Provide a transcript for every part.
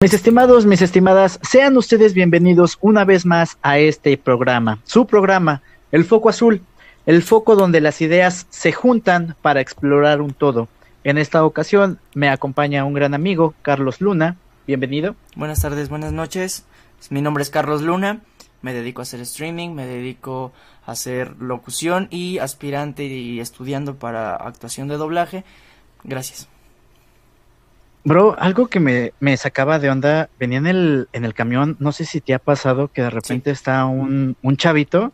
Mis estimados, mis estimadas, sean ustedes bienvenidos una vez más a este programa, su programa, El Foco Azul, el foco donde las ideas se juntan para explorar un todo. En esta ocasión me acompaña un gran amigo, Carlos Luna. Bienvenido. Buenas tardes, buenas noches. Mi nombre es Carlos Luna. Me dedico a hacer streaming, me dedico a hacer locución y aspirante y estudiando para actuación de doblaje. Gracias. Bro, algo que me, me, sacaba de onda, venía en el, en el camión, no sé si te ha pasado que de repente está un, un chavito,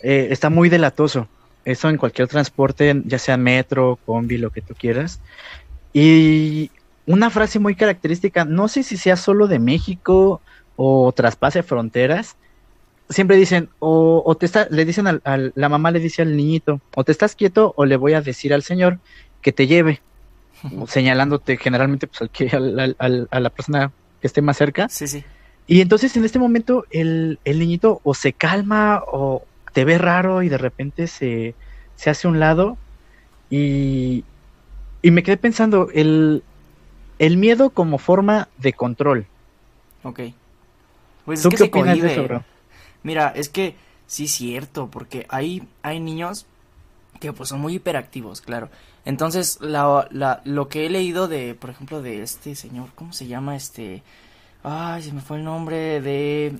eh, está muy delatoso, eso en cualquier transporte, ya sea metro, combi, lo que tú quieras, y una frase muy característica, no sé si sea solo de México o traspase fronteras, siempre dicen, o, o te está, le dicen al, al, la mamá le dice al niñito, o te estás quieto o le voy a decir al señor que te lleve señalándote generalmente pues al que al, al, a la persona que esté más cerca. Sí, sí. Y entonces en este momento el, el, niñito o se calma o te ve raro y de repente se, se hace a un lado y, y me quedé pensando el, el miedo como forma de control. Ok. Pues ¿Tú es que qué se opinas de eso, bro? Mira, es que sí es cierto, porque hay, hay niños que pues son muy hiperactivos, claro. Entonces, la, la, lo que he leído de, por ejemplo, de este señor, ¿cómo se llama? Este... Ay, se me fue el nombre de...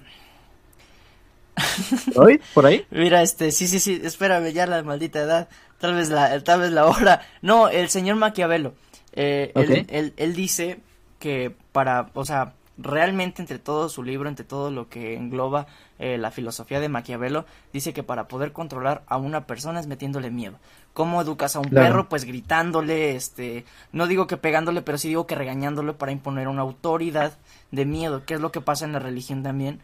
¿Hoy? ¿Por ahí? Mira, este, sí, sí, sí, espérame, ya la maldita edad, tal vez la, tal vez la hora. No, el señor Maquiavelo, eh, él, él, él dice que para, o sea, realmente entre todo su libro, entre todo lo que engloba eh, la filosofía de Maquiavelo, dice que para poder controlar a una persona es metiéndole miedo. ¿Cómo educas a un Claro. perro? Pues gritándole, este, no digo que pegándole, pero sí digo que regañándole para imponer una autoridad de miedo, que es lo que pasa en la religión también,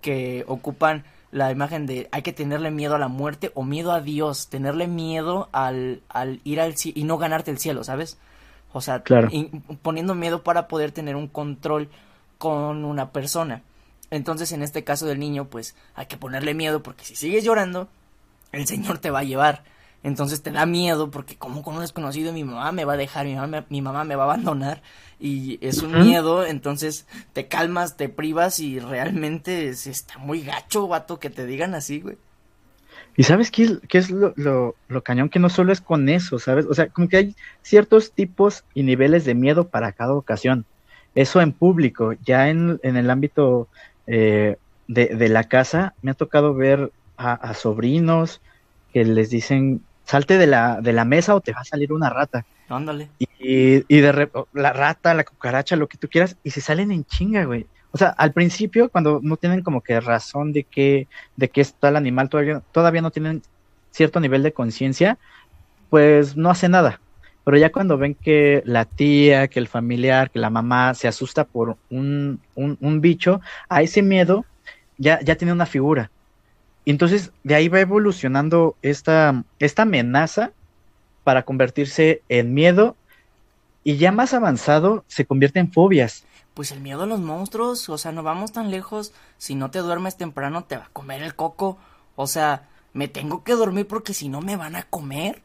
que ocupan la imagen de hay que tenerle miedo a la muerte o miedo a Dios, tenerle miedo al, al ir al cielo y no ganarte el cielo, ¿sabes? O sea, Claro. poniendo miedo para poder tener un control con una persona. Entonces, en este caso del niño, pues hay que ponerle miedo porque si sigues llorando, el Señor te va a llevar. Entonces te da miedo porque como con un desconocido mi mamá me va a dejar, mi mamá, me- mi mamá me va a abandonar y es un miedo, entonces te calmas, te privas y realmente es- está muy gacho, vato, que te digan así, güey. ¿Y sabes qué es, qué es lo, lo, lo cañón? Que no solo es con eso, ¿sabes? O sea, como que hay ciertos tipos y niveles de miedo para cada ocasión. Eso en público, ya en, en el ámbito eh, de, de la casa, me ha tocado ver a, a sobrinos que les dicen, salte de la, de la mesa o te va a salir una rata. Ándale. Y, y de rep- la rata, la cucaracha, lo que tú quieras, y se salen en chinga, güey. O sea, al principio, cuando no tienen como que razón de que, de que es tal animal, todavía, todavía no tienen cierto nivel de conciencia, pues no hace nada. Pero ya cuando ven que la tía, que el familiar, que la mamá se asusta por un, un, un bicho, a ese miedo ya, ya tiene una figura. Y entonces de ahí va evolucionando esta, esta amenaza para convertirse en miedo y ya más avanzado se convierte en fobias. Pues el miedo a los monstruos, o sea, no vamos tan lejos. Si no te duermes temprano, te va a comer el coco. O sea, me tengo que dormir porque si no me van a comer.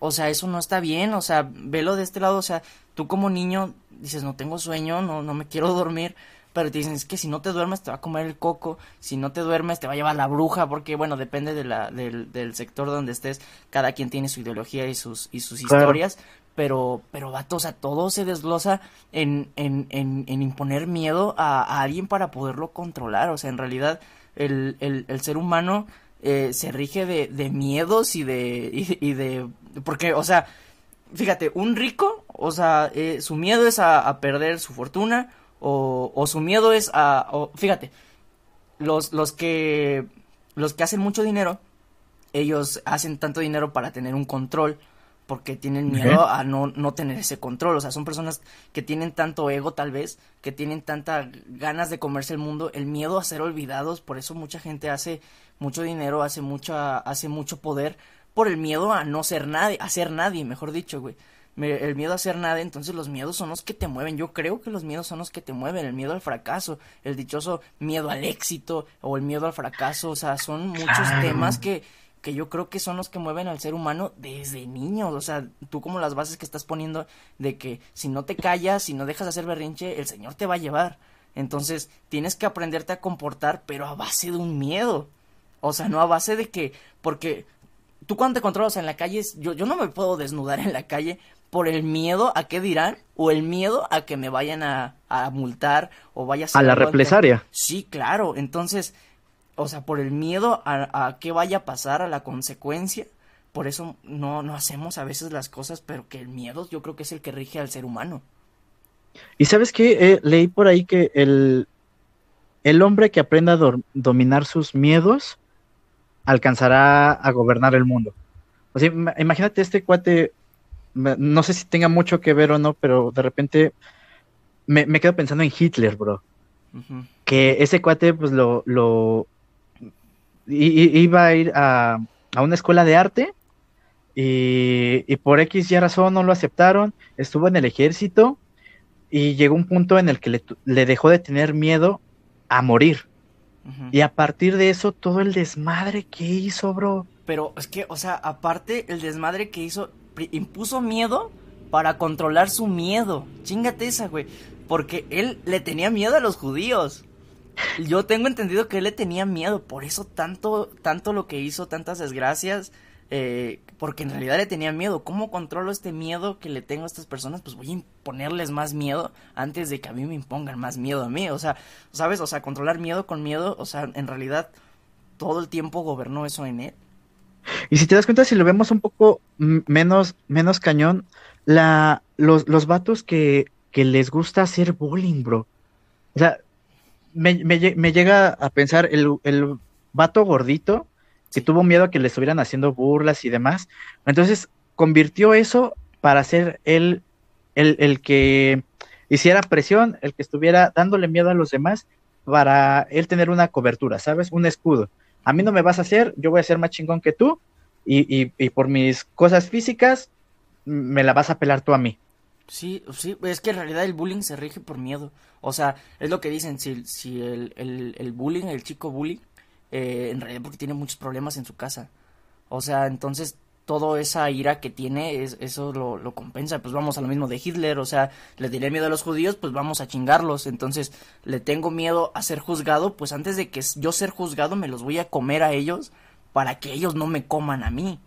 O sea, eso no está bien. O sea, velo de este lado. O sea, tú como niño dices, no tengo sueño, no, no me quiero dormir. Pero te dicen, es que si no te duermes te va a comer el coco. Si no te duermes te va a llevar la bruja. Porque, bueno, depende de la, del, del sector donde estés. Cada quien tiene su ideología y sus, y sus Claro. historias. Pero, pero, vato, o sea, todo se desglosa en, en, en, en imponer miedo a, a alguien para poderlo controlar. O sea, en realidad, el, el, el ser humano eh, se rige de, de miedos y de, y, y de. Porque, o sea, fíjate, un rico, o sea, eh, su miedo es a, a perder su fortuna, o, o su miedo es a. o- fíjate, los, los que. Los que hacen mucho dinero, ellos hacen tanto dinero para tener un control porque tienen miedo a no, no tener ese control. O sea, son personas que tienen tanto ego tal vez, que tienen tanta ganas de comerse el mundo, el miedo a ser olvidados, por eso mucha gente hace mucho dinero, hace mucha, hace mucho poder, por el miedo a no ser nadie, a ser nadie, mejor dicho, güey. El miedo a ser nada, entonces los miedos son los que te mueven. Yo creo que los miedos son los que te mueven. El miedo al fracaso, el dichoso miedo al éxito o el miedo al fracaso. O sea, son muchos temas que, que yo creo que son los que mueven al ser humano desde niño. O sea, tú como las bases que estás poniendo de que si no te callas, si no dejas de hacer berrinche, el Señor te va a llevar. Entonces, tienes que aprenderte a comportar, pero a base de un miedo. O sea, no a base de que, porque tú cuando te controlas en la calle, yo, yo no me puedo desnudar en la calle por el miedo a qué dirán o el miedo a que me vayan a, a multar o vaya a... A la represaria. Sí, claro. Entonces, o sea, por el miedo a, a qué vaya a pasar, a la consecuencia, por eso no, no hacemos a veces las cosas, pero que el miedo yo creo que es el que rige al ser humano. Y sabes qué, eh, leí por ahí que el, el hombre que aprenda a dominar sus miedos alcanzará a gobernar el mundo. O sea, imagínate este cuate no sé si tenga mucho que ver o no, pero de repente me, quedo pensando en Hitler, bro. Que ese cuate, pues lo, lo iba a ir a, a, una escuela de arte y, y, por X y razón no lo aceptaron, estuvo en el ejército y llegó un punto en el que le, le dejó de tener miedo a morir. Y a partir de eso, todo el desmadre que hizo, bro. Pero es que, o sea, aparte el desmadre que hizo, impuso miedo para controlar su miedo. Chingate esa, güey. Porque él le tenía miedo a los judíos. Yo tengo entendido que él le tenía miedo, por eso tanto, tanto lo que hizo, tantas desgracias, eh, porque en realidad le tenía miedo. ¿Cómo controlo este miedo que le tengo a estas personas? Pues voy a imponerles más miedo antes de que a mí me impongan más miedo a mí. O sea, ¿sabes? O sea, controlar miedo con miedo, o sea, en realidad todo el tiempo gobernó eso en él. Y si te das cuenta, si lo vemos un poco menos, menos cañón, la, los, los vatos que, que les gusta hacer bullying, bro. O sea, me, me, llega a pensar el, el vato gordito que tuvo miedo a que le estuvieran haciendo burlas y demás. Entonces, convirtió eso para ser él el, el que hiciera presión, el que estuviera dándole miedo a los demás para él tener una cobertura, ¿sabes? Un escudo a mí no me vas a hacer, yo voy a ser más chingón que tú y, por mis cosas físicas me la vas a pelar tú a mí. Sí, sí, es que en realidad el bullying se rige por miedo. O sea, es lo que dicen, si, si el, el, bullying, el chico bullying, eh, en realidad porque tiene muchos problemas en su casa. O sea, entonces toda esa ira que tiene, es, eso lo, lo, compensa. Pues vamos a lo mismo de Hitler, o sea, le diré miedo a los judíos, pues vamos a chingarlos. Entonces, le tengo miedo a ser juzgado, pues antes de que yo ser juzgado, me los voy a comer a ellos para que ellos no me coman a mí.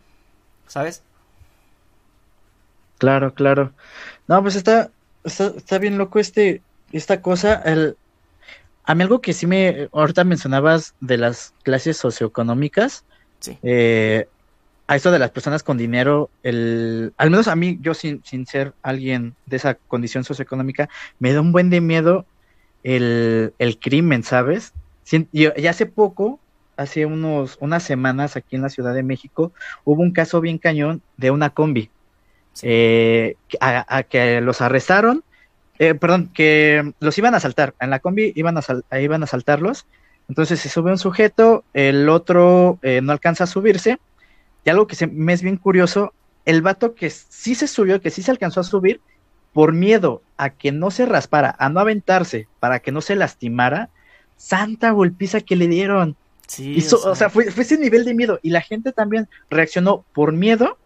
¿Sabes? Claro, claro. No, pues está, está, bien loco este, esta cosa. El, a mí algo que sí me, ahorita mencionabas de las clases socioeconómicas. Sí. Eh, a esto de las personas con dinero, el, al menos a mí, yo sin, sin ser alguien de esa condición socioeconómica, me da un buen de miedo el, el crimen, ¿sabes? y, hace poco, hace unos, unas semanas aquí en la Ciudad de México, hubo un caso bien cañón de una combi, eh, a, que los arrestaron, eh, perdón, que los iban a asaltar, en la combi iban a, iban a asaltarlos, entonces se sube un sujeto, el otro eh, no alcanza a subirse, y algo que se, me es bien curioso, el vato que sí se subió, que sí se alcanzó a subir, por miedo a que no se raspara, a no aventarse, para que no se lastimara, santa golpiza que le dieron. Sí, o, sea, fue, ese nivel de miedo. Y la gente también reaccionó por miedo.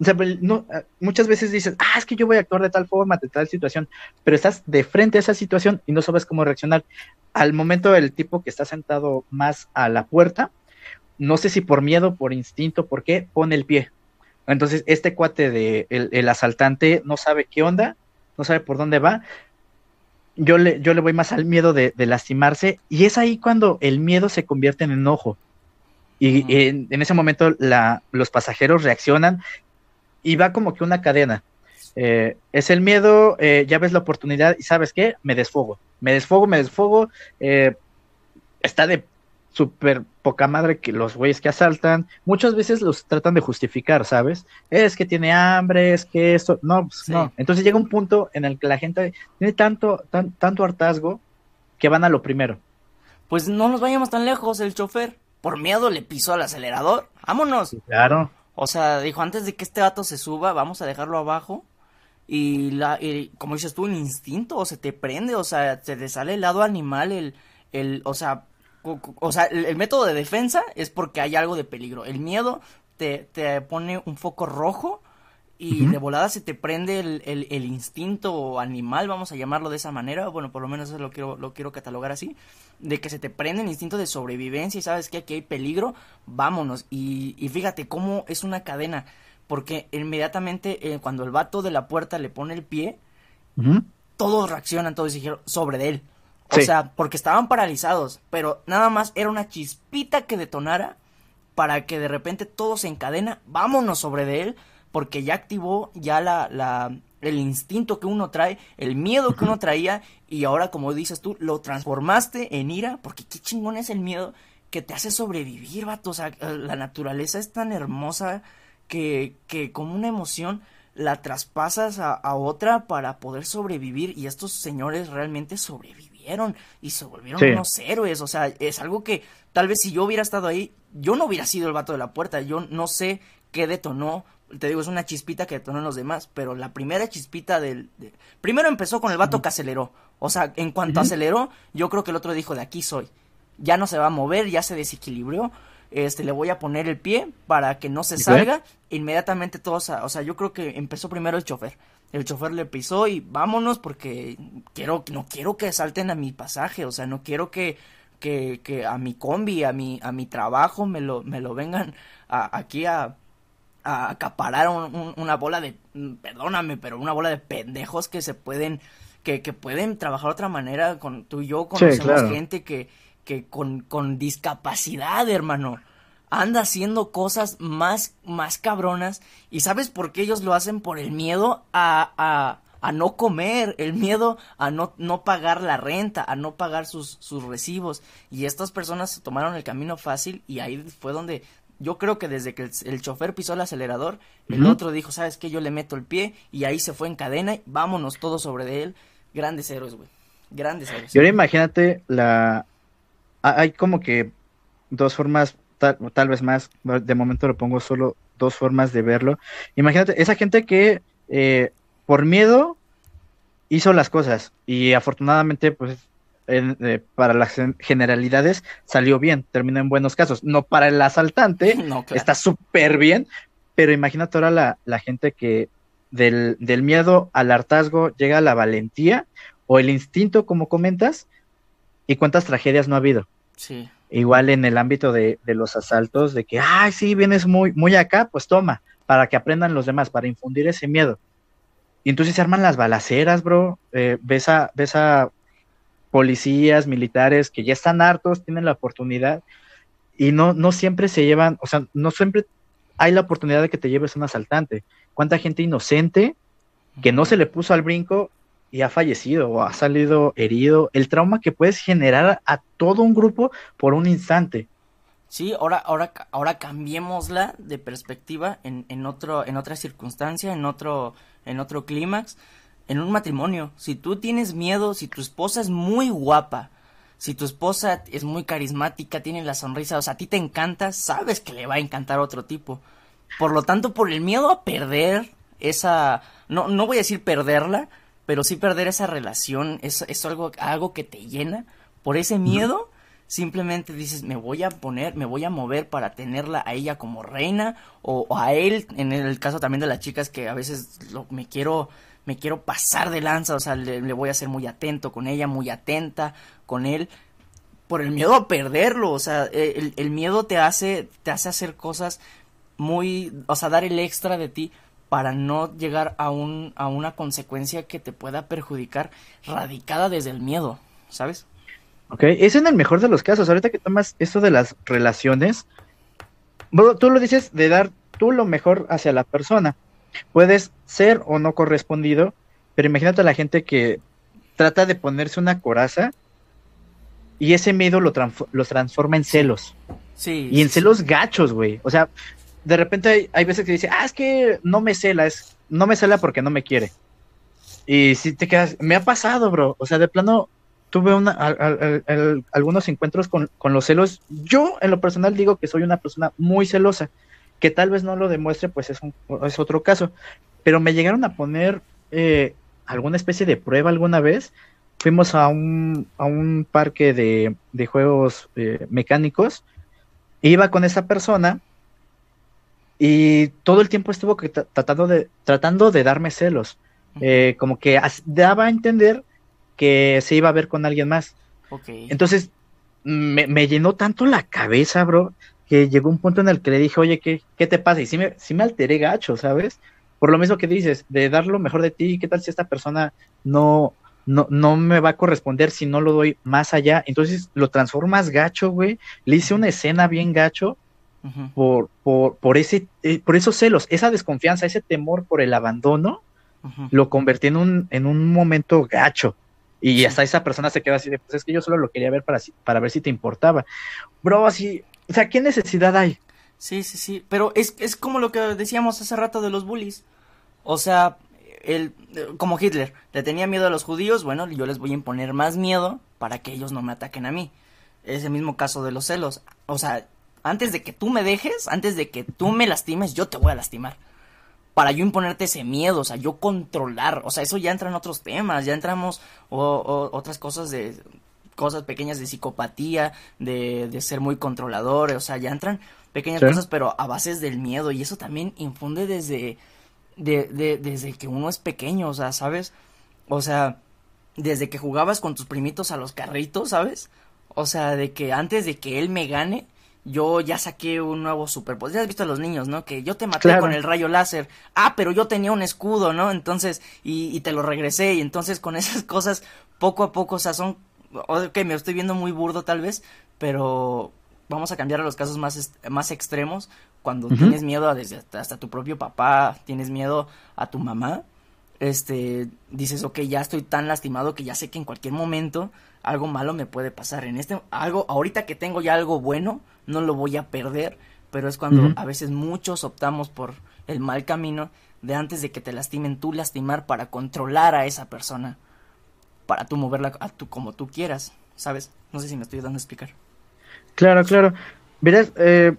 O sea, no, ah, muchas veces dices, ah, es que yo voy a actuar de tal forma, de tal situación, pero estás de frente a esa situación y no sabes cómo reaccionar. Al momento, el tipo que está sentado más a la puerta, no sé si por miedo, por instinto, por qué, pone el pie. Entonces, este cuate de el, asaltante no sabe qué onda, no sabe por dónde va. Yo le, yo le voy más al miedo de, lastimarse, y es ahí cuando el miedo se convierte en enojo. Y en, ese momento la, los pasajeros reaccionan y va como que una cadena. Eh, es el miedo, eh, ya ves la oportunidad y sabes qué, me desfogo, me desfogo, me desfogo. Eh, está de súper poca madre que los güeyes que asaltan, muchas veces los tratan de justificar, ¿sabes? Es que tiene hambre, es que esto, no, pues no. Entonces llega un punto en el que la gente tiene tanto, tan, tanto hartazgo que van a lo primero. Pues no nos vayamos tan lejos, el chofer, por miedo le pisó al acelerador, vámonos. claro. O sea, dijo, antes de que este vato se suba, vamos a dejarlo abajo. Y, la, como dices tú, el instinto, o se te prende, o sea, se te sale el lado animal, el, el, o sea, o sea, el, método de defensa es porque hay algo de peligro. El miedo te, te pone un foco rojo y de volada se te prende el, el, instinto animal, vamos a llamarlo de esa manera, bueno, por lo menos eso lo quiero, lo quiero catalogar así, de que se te prende el instinto de sobrevivencia y sabes que aquí hay peligro, vámonos. Y, y fíjate cómo es una cadena, porque inmediatamente eh, cuando el vato de la puerta le pone el pie, todos reaccionan, todos dijeron sobre de él. O sea, porque estaban paralizados, pero nada más era una chispita que detonara para que de repente todo se encadena, vámonos sobre de él, porque ya activó ya la, la, el instinto que uno trae, el miedo que uno traía, y ahora, como dices tú, lo transformaste en ira, porque qué chingón es el miedo que te hace sobrevivir, vato. O sea, la naturaleza es tan hermosa que, que como una emoción la traspasas a, a otra para poder sobrevivir, y estos señores realmente sobrevivieron y se volvieron unos héroes. O sea, es algo que tal vez si yo hubiera estado ahí, yo no hubiera sido el vato de la puerta. Yo no sé qué detonó te digo, es una chispita que detonó en los demás, pero la primera chispita del... Primero empezó con el vato que aceleró, o sea, en cuanto aceleró, yo creo que el otro dijo, de aquí soy, ya no se va a mover, ya se desequilibró, este, le voy a poner el pie para que no se salga, inmediatamente todos, o sea, yo creo que empezó primero el chofer, el chofer le pisó y vámonos porque quiero, no quiero que salten a mi pasaje, o sea, no quiero que, que, que a mi combi, a mi, a mi trabajo me lo, me lo vengan aquí a a acaparar una bola de, perdóname, pero una bola de pendejos que se pueden, que, que pueden trabajar de otra manera. Con tú y yo conocemos gente que, que con, con discapacidad, hermano, anda haciendo cosas más, más cabronas. ¿Y sabes por qué ellos lo hacen? Por el miedo a, a, a no comer, el miedo a no, no pagar la renta, a no pagar sus, sus recibos. Y estas personas tomaron el camino fácil y ahí fue donde yo creo que desde que el, chofer pisó el acelerador, el otro dijo, ¿sabes qué? Yo le meto el pie y ahí se fue en cadena y vámonos todos sobre de él. Grandes héroes, güey. Grandes héroes. Y ahora imagínate la... Hay como que dos formas, tal, vez más, de momento lo pongo solo dos formas de verlo. Imagínate, esa gente que eh, por miedo hizo las cosas y afortunadamente pues eh, para las generalidades salió bien, terminó en buenos casos. No para el asaltante, está súper bien, pero imagínate ahora la, la gente que del, del, miedo al hartazgo llega a la valentía o el instinto, como comentas, y cuántas tragedias no ha habido. Sí. Igual en el ámbito de, de los asaltos, de que, ay, sí, vienes muy, muy acá, pues toma, para que aprendan los demás, para infundir ese miedo. Y entonces se arman las balaceras, bro. Eh, ves, a, ves a policías, militares que ya están hartos, tienen la oportunidad y no, no siempre se llevan, o sea, no siempre hay la oportunidad de que te lleves un asaltante. ¿Cuánta gente inocente que no se le puso al brinco y ha fallecido o ha salido herido? El trauma que puedes generar a todo un grupo por un instante. Sí, ahora, ahora, ahora cambiémosla de perspectiva en, en, otro, en otra circunstancia, en otro, en otro clímax en un matrimonio. Si tú tienes miedo, si tu esposa es muy guapa, si tu esposa es muy carismática, tiene la sonrisa, o sea, a ti te encanta, sabes que le va a encantar otro tipo. Por lo tanto, por el miedo a perder esa, no, no voy a decir perderla, pero sí perder esa relación, es, es algo, algo que te llena. Por ese miedo, simplemente dices, me voy a poner, me voy a mover para tenerla a ella como reina, o, a él, en el caso también de las chicas que a veces lo, me quiero me quiero pasar de lanza, o sea, le, voy a ser muy atento con ella, muy atenta con él, por el miedo a perderlo, o sea, el, el miedo te hace, te hace hacer cosas muy, o sea, dar el extra de ti para no llegar a, un, a una consecuencia que te pueda perjudicar radicada desde el miedo, ¿sabes? Ok, es en el mejor de los casos. Ahorita que tomas esto de las relaciones, tú lo dices de dar tú lo mejor hacia la persona. Puedes ser o no correspondido, pero imagínate a la gente que trata de ponerse una coraza y ese miedo lo los transforma en celos. Sí. Y en celos gachos, güey. O sea, de repente hay, veces que dice, ah, es que no me cela, es, no me cela porque no me quiere. Y si te quedas, me ha pasado, bro. O sea, de plano, tuve una, algunos encuentros con, con, los celos. Yo, en lo personal, digo que soy una persona muy celosa que tal vez no lo demuestre, pues es, un, es otro caso. Pero me llegaron a poner eh, alguna especie de prueba alguna vez. Fuimos a un, a un parque de, de juegos eh, mecánicos. Iba con esa persona y todo el tiempo estuvo tratando de, tratando de darme celos. Eh, como que daba a entender que se iba a ver con alguien más. Entonces, me, llenó tanto la cabeza, bro, que llegó un punto en el que le dije, oye, ¿qué, qué te pasa? Y sí me, sí me alteré gacho, ¿sabes? Por lo mismo que dices, de dar lo mejor de ti, ¿qué tal si esta persona no, no, no me va a corresponder si no lo doy más allá? Entonces lo transformas gacho, güey. Le hice una escena bien gacho por, por, por, ese, eh, por esos celos, esa desconfianza, ese temor por el abandono, lo convertí en un, en un momento gacho. Y hasta esa persona se queda así de, pues es que yo solo lo quería ver para, para ver si te importaba. Bro, así, o sea, ¿qué necesidad hay? Sí, sí, sí, pero es, es como lo que decíamos hace rato de los bullies. O sea, él, como Hitler, le tenía miedo a los judíos, bueno, yo les voy a imponer más miedo para que ellos no me ataquen a mí. Es el mismo caso de los celos. O sea, antes de que tú me dejes, antes de que tú me lastimes, yo te voy a lastimar. Para yo imponerte ese miedo, o sea, yo controlar, o sea, eso ya entra en otros temas, ya entramos o, otras cosas de cosas pequeñas de psicopatía, de, de ser muy controlador, o sea, ya entran pequeñas cosas, pero a bases del miedo, y eso también infunde desde, de, de, desde que uno es pequeño, o sea, ¿sabes? O sea, desde que jugabas con tus primitos a los carritos, ¿sabes? O sea, de que antes de que él me gane, yo ya saqué un nuevo superpoder. Ya has visto a los niños, ¿no? Que yo te maté con el rayo láser. Ah, pero yo tenía un escudo, ¿no? Entonces, y, y, te lo regresé. Y entonces con esas cosas, poco a poco, o sea, son... Ok, me estoy viendo muy burdo tal vez, pero vamos a cambiar a los casos más, más extremos. Cuando tienes miedo a desde hasta tu propio papá, tienes miedo a tu mamá, este, dices, ok, ya estoy tan lastimado que ya sé que en cualquier momento algo malo me puede pasar. En este, algo, ahorita que tengo ya algo bueno, no lo voy a perder, pero es cuando a veces muchos optamos por el mal camino de antes de que te lastimen tú lastimar para controlar a esa persona, para tú moverla a tú como tú quieras, ¿sabes? No sé si me estoy dando a explicar. Claro, claro. Verás, eh,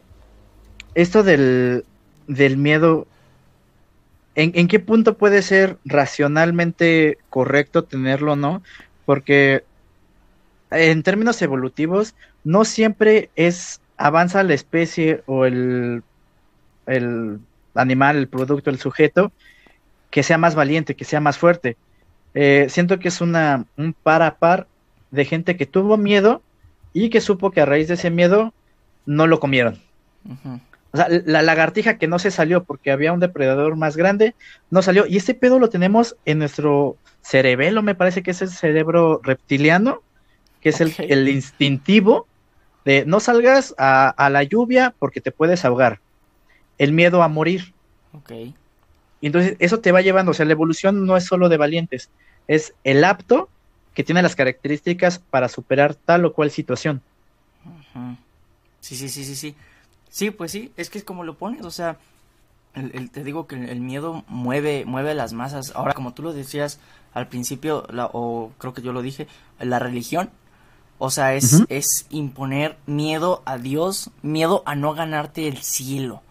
esto del, del miedo, ¿en, ¿en qué punto puede ser racionalmente correcto tenerlo o no? Porque en términos evolutivos, no siempre es avanza la especie o el, el animal, el producto, el sujeto, que sea más valiente, que sea más fuerte. Eh, siento que es una, un par a par de gente que tuvo miedo y que supo que a raíz de ese miedo no lo comieron. O sea, la lagartija que no se salió porque había un depredador más grande, no salió. Y este pedo lo tenemos en nuestro cerebelo, me parece que es el cerebro reptiliano, que es el, instintivo de no salgas a, la lluvia porque te puedes ahogar. El miedo a morir. Ok. Y entonces eso te va llevando, o sea, la evolución no es solo de valientes, es el apto que tiene las características para superar tal o cual situación. Sí, sí, sí, sí, sí. Sí, pues sí, es que es como lo pones, o sea, el, te digo que el miedo mueve, mueve las masas. Ahora, como tú lo decías al principio, o creo que yo lo dije, la religión o sea, es, es imponer miedo a Dios, miedo a no ganarte el cielo.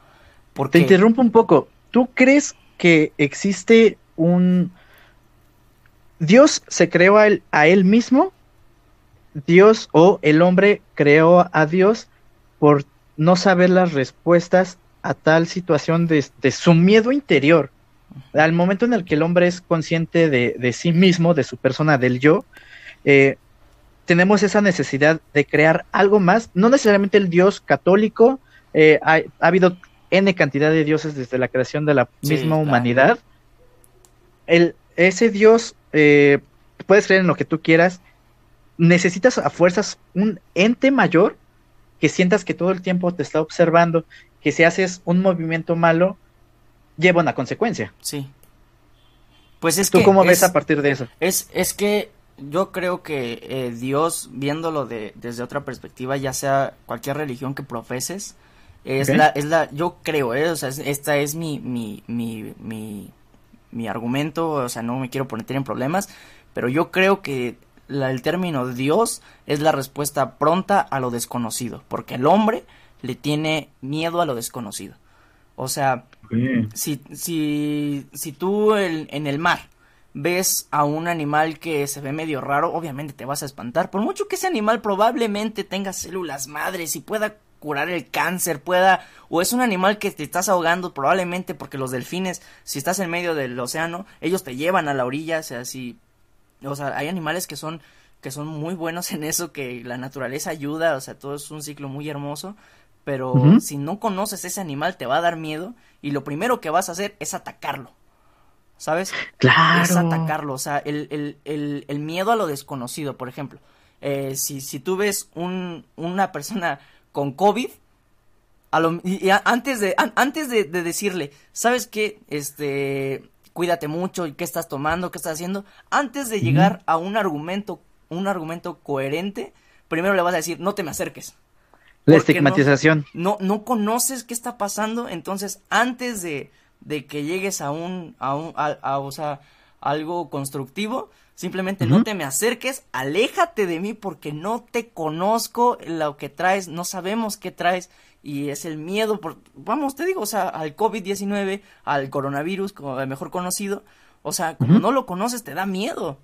Porque... Te interrumpo un poco. ¿Tú crees que existe un... Dios se creó a él, a él mismo? Dios o el hombre creó a Dios por no saber las respuestas a tal situación de, su miedo interior. Al momento en el que el hombre es consciente de, de sí mismo, de su persona, del yo, eh, tenemos esa necesidad de crear algo más, no necesariamente el Dios católico, eh, ha, habido N cantidad de dioses desde la creación de la misma humanidad. El, ese Dios, eh, puedes creer en lo que tú quieras, necesitas a fuerzas un ente mayor que sientas que todo el tiempo te está observando, que si haces un movimiento malo, lleva una consecuencia. Sí. Pues es ¿Tú cómo ves a partir de eso? Es, es que yo creo que eh, Dios, viéndolo de, desde otra perspectiva, ya sea cualquier religión que profeses, es la, es la, yo creo, eh, o sea, esta es mi, mi, mi, mi, mi argumento, o sea, no me quiero poner en problemas, pero yo creo que la, el término Dios es la respuesta pronta a lo desconocido, porque el hombre le tiene miedo a lo desconocido. O sea, si, si, si tú en el mar ves a un animal que se ve medio raro, obviamente te vas a espantar. Por mucho que ese animal probablemente tenga células madres y pueda curar el cáncer, pueda, o es un animal que te estás ahogando probablemente porque los delfines, si estás en medio del océano, ellos te llevan a la orilla, o sea, si, o sea, hay animales que son, que son muy buenos en eso, que la naturaleza ayuda, o sea, todo es un ciclo muy hermoso, pero si no conoces ese animal te va a dar miedo y lo primero que vas a hacer es atacarlo. ¿Sabes? Claro. Es atacarlo, o sea, el, el, el, el miedo a lo desconocido, por ejemplo. Eh, si, si tú ves un, una persona con COVID, a lo, y, antes, de, antes de, decirle, ¿sabes qué? Este, cuídate mucho, ¿qué estás tomando? ¿Qué estás haciendo? Antes de llegar a un argumento, un argumento coherente, primero le vas a decir, no te me acerques. La estigmatización. No, no, conoces qué está pasando, entonces antes de, de que llegues a un, a un, a, o sea, algo constructivo, simplemente no te me acerques, aléjate de mí porque no te conozco lo que traes, no sabemos qué traes y es el miedo, por, vamos, te digo, o sea, al COVID-19, al coronavirus, como el mejor conocido, o sea, como no lo conoces, te da miedo,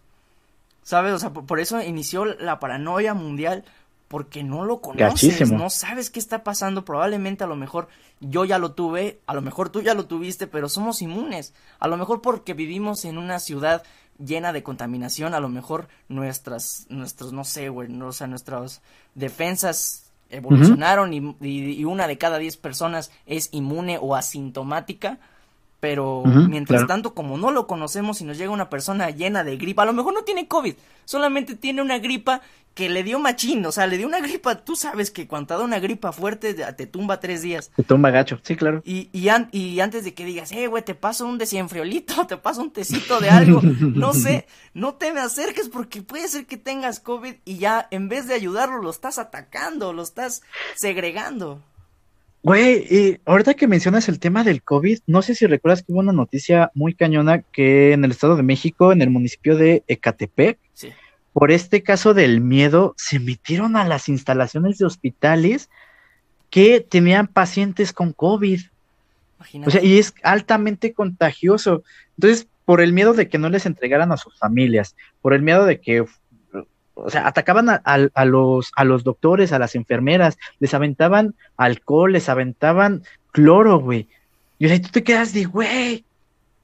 ¿sabes? O sea, por eso inició la paranoia mundial porque no lo conoces, no sabes qué está pasando, probablemente a lo mejor yo ya lo tuve, a lo mejor tú ya lo tuviste, pero somos inmunes, a lo mejor porque vivimos en una ciudad llena de contaminación, a lo mejor nuestras, nuestros, no sé, güey, o sea, nuestras defensas evolucionaron y, una de cada diez personas es inmune o asintomática, pero mientras tanto, como no lo conocemos y nos llega una persona llena de gripa, a lo mejor no tiene COVID, solamente tiene una gripa que le dio machín, o sea, le dio una gripa, tú sabes que cuando te da una gripa fuerte te tumba tres días. Te tumba gacho, sí, claro. Y, y, y antes de que digas, eh, güey, te paso un desenfriolito, te paso un tecito de algo, no sé, no te me acerques porque puede ser que tengas COVID y ya en vez de ayudarlo lo estás atacando, lo estás segregando. Güey, y ahorita que mencionas el tema del COVID, no sé si recuerdas que hubo una noticia muy cañona que en el Estado de México, en el municipio de Ecatepec, por este caso del miedo, se metieron a las instalaciones de hospitales que tenían pacientes con COVID. O sea, y es altamente contagioso. Entonces, por el miedo de que no les entregaran a sus familias, por el miedo de que o sea, atacaban a, los, a los doctores, a las enfermeras, les aventaban alcohol, les aventaban cloro, güey. Y o sea, tú te quedas de, güey,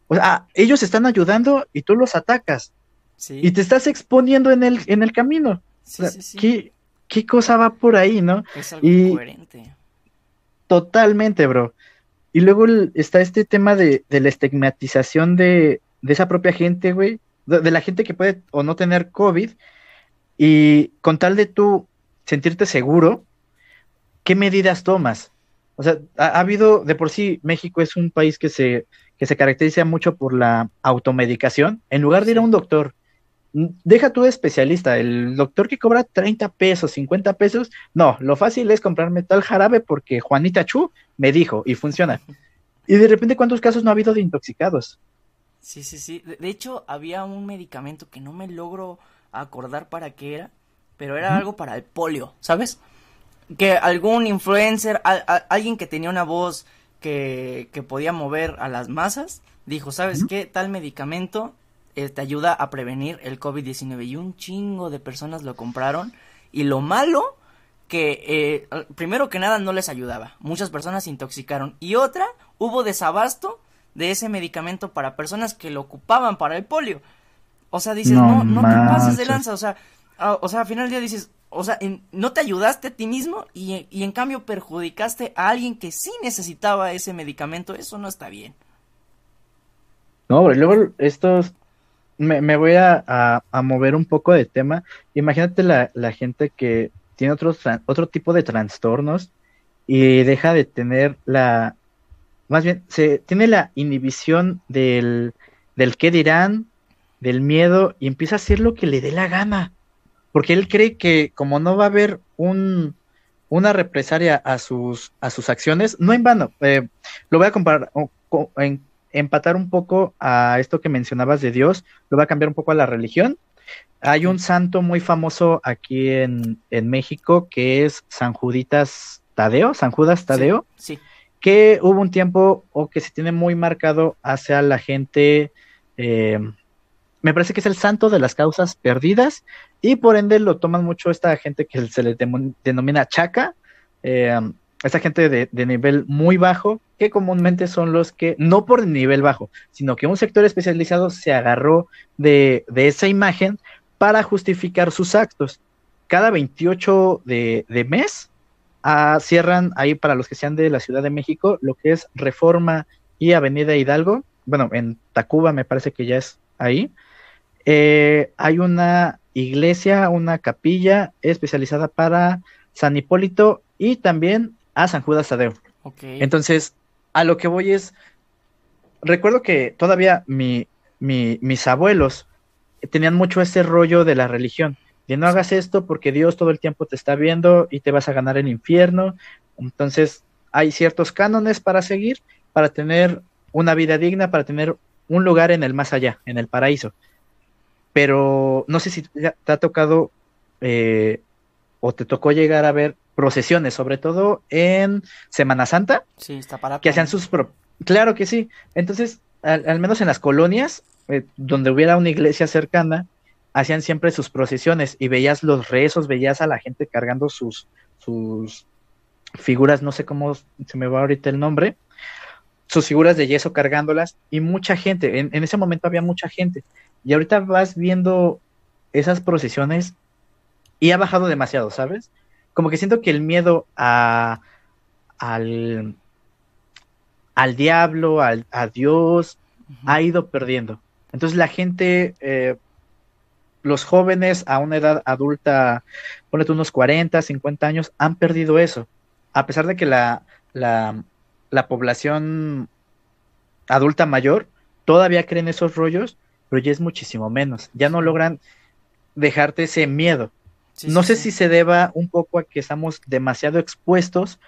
o sea, ellos están ayudando y tú los atacas. Sí. Y te estás exponiendo en el, en el camino. Sí, sí, ¿qué, ¿qué, cosa va por ahí, no? Es algo y... Totalmente, bro. Y luego está este tema de, de la estigmatización de, de, esa propia gente, güey. de, la gente que puede o no tener COVID y con tal de tú sentirte seguro, ¿qué medidas tomas? O sea, ha, habido, de por sí, México es un país que se, que se caracteriza mucho por la automedicación. En lugar de ir a un doctor, deja tú de especialista, el doctor que cobra 30 pesos, 50 pesos, no, lo fácil es comprarme tal jarabe porque Juanita Chu me dijo y funciona. Y de repente, ¿cuántos casos no ha habido de intoxicados? Sí, sí, sí. De hecho, había un medicamento que no me logro acordar para qué era, pero era algo para el polio, ¿sabes? Que algún influencer, alguien que tenía una voz que, que, podía mover a las masas, dijo, ¿sabes qué? Tal medicamento eh, te ayuda a prevenir el COVID-19 y un chingo de personas lo compraron y lo malo que eh, primero que nada no les ayudaba, muchas personas se intoxicaron y otra, hubo desabasto de ese medicamento para personas que lo ocupaban para el polio. O sea, dices, no, no, te pases de lanza, o sea, o sea, al final del día dices, o sea, no te ayudaste a ti mismo y, y, en cambio perjudicaste a alguien que sí necesitaba ese medicamento, eso no está bien. No, pero luego estos, me, me voy a, a, mover un poco de tema. Imagínate la, la gente que tiene otros, otro tipo de trastornos y deja de tener la, más bien, se tiene la inhibición del, del qué dirán, del miedo y empieza a hacer lo que le dé la gana. Porque él cree que como no va a haber un, una represalia a sus, a sus acciones, no en vano, eh, lo voy a comparar, en, empatar un poco a esto que mencionabas de Dios, lo voy a cambiar un poco a la religión. Hay un santo muy famoso aquí en, en México que es San Juditas Tadeo, San Judas Tadeo, sí, que hubo un tiempo o que se tiene muy marcado hacia la gente eh, me parece que es el santo de las causas perdidas y por ende lo toman mucho esta gente que se le denomina chaca, eh, esta gente de, nivel muy bajo, que comúnmente son los que, no por nivel bajo, sino que un sector especializado se agarró de, esa imagen para justificar sus actos. Cada 28 de, de mes ah, cierran ahí para los que sean de la Ciudad de México lo que es Reforma y Avenida Hidalgo. Bueno, en Tacuba me parece que ya es ahí. Eh, hay una iglesia, una capilla especializada para San Hipólito y también a San Judas Tadeo. Okay. Entonces, a lo que voy es, recuerdo que todavía mi, mi, mis abuelos tenían mucho ese rollo de la religión, de no hagas esto porque Dios todo el tiempo te está viendo y te vas a ganar el infierno. Entonces, hay ciertos cánones para seguir, para tener una vida digna, para tener un lugar en el más allá, en el paraíso. Pero no sé si te ha tocado eh, o te tocó llegar a ver procesiones, sobre todo en Semana Santa. Sí, está para. Que hacían sus. Pro... Claro que sí. Entonces, al, al menos en las colonias, eh, donde hubiera una iglesia cercana, hacían siempre sus procesiones y veías los rezos, veías a la gente cargando sus, sus figuras, no sé cómo se me va ahorita el nombre, sus figuras de yeso cargándolas y mucha gente, en, en ese momento había mucha gente y ahorita vas viendo esas procesiones y ha bajado demasiado, ¿sabes? Como que siento que el miedo a, al, al diablo, al, a Dios, uh -huh. ha ido perdiendo. Entonces la gente, eh, los jóvenes a una edad adulta, ponete unos 40, 50 años, han perdido eso. A pesar de que la, la, la población adulta mayor todavía cree en esos rollos, pero ya es muchísimo menos. Ya no logran dejarte ese miedo. Sí, no sí, sé sí. si se deba un poco a que estamos demasiado expuestos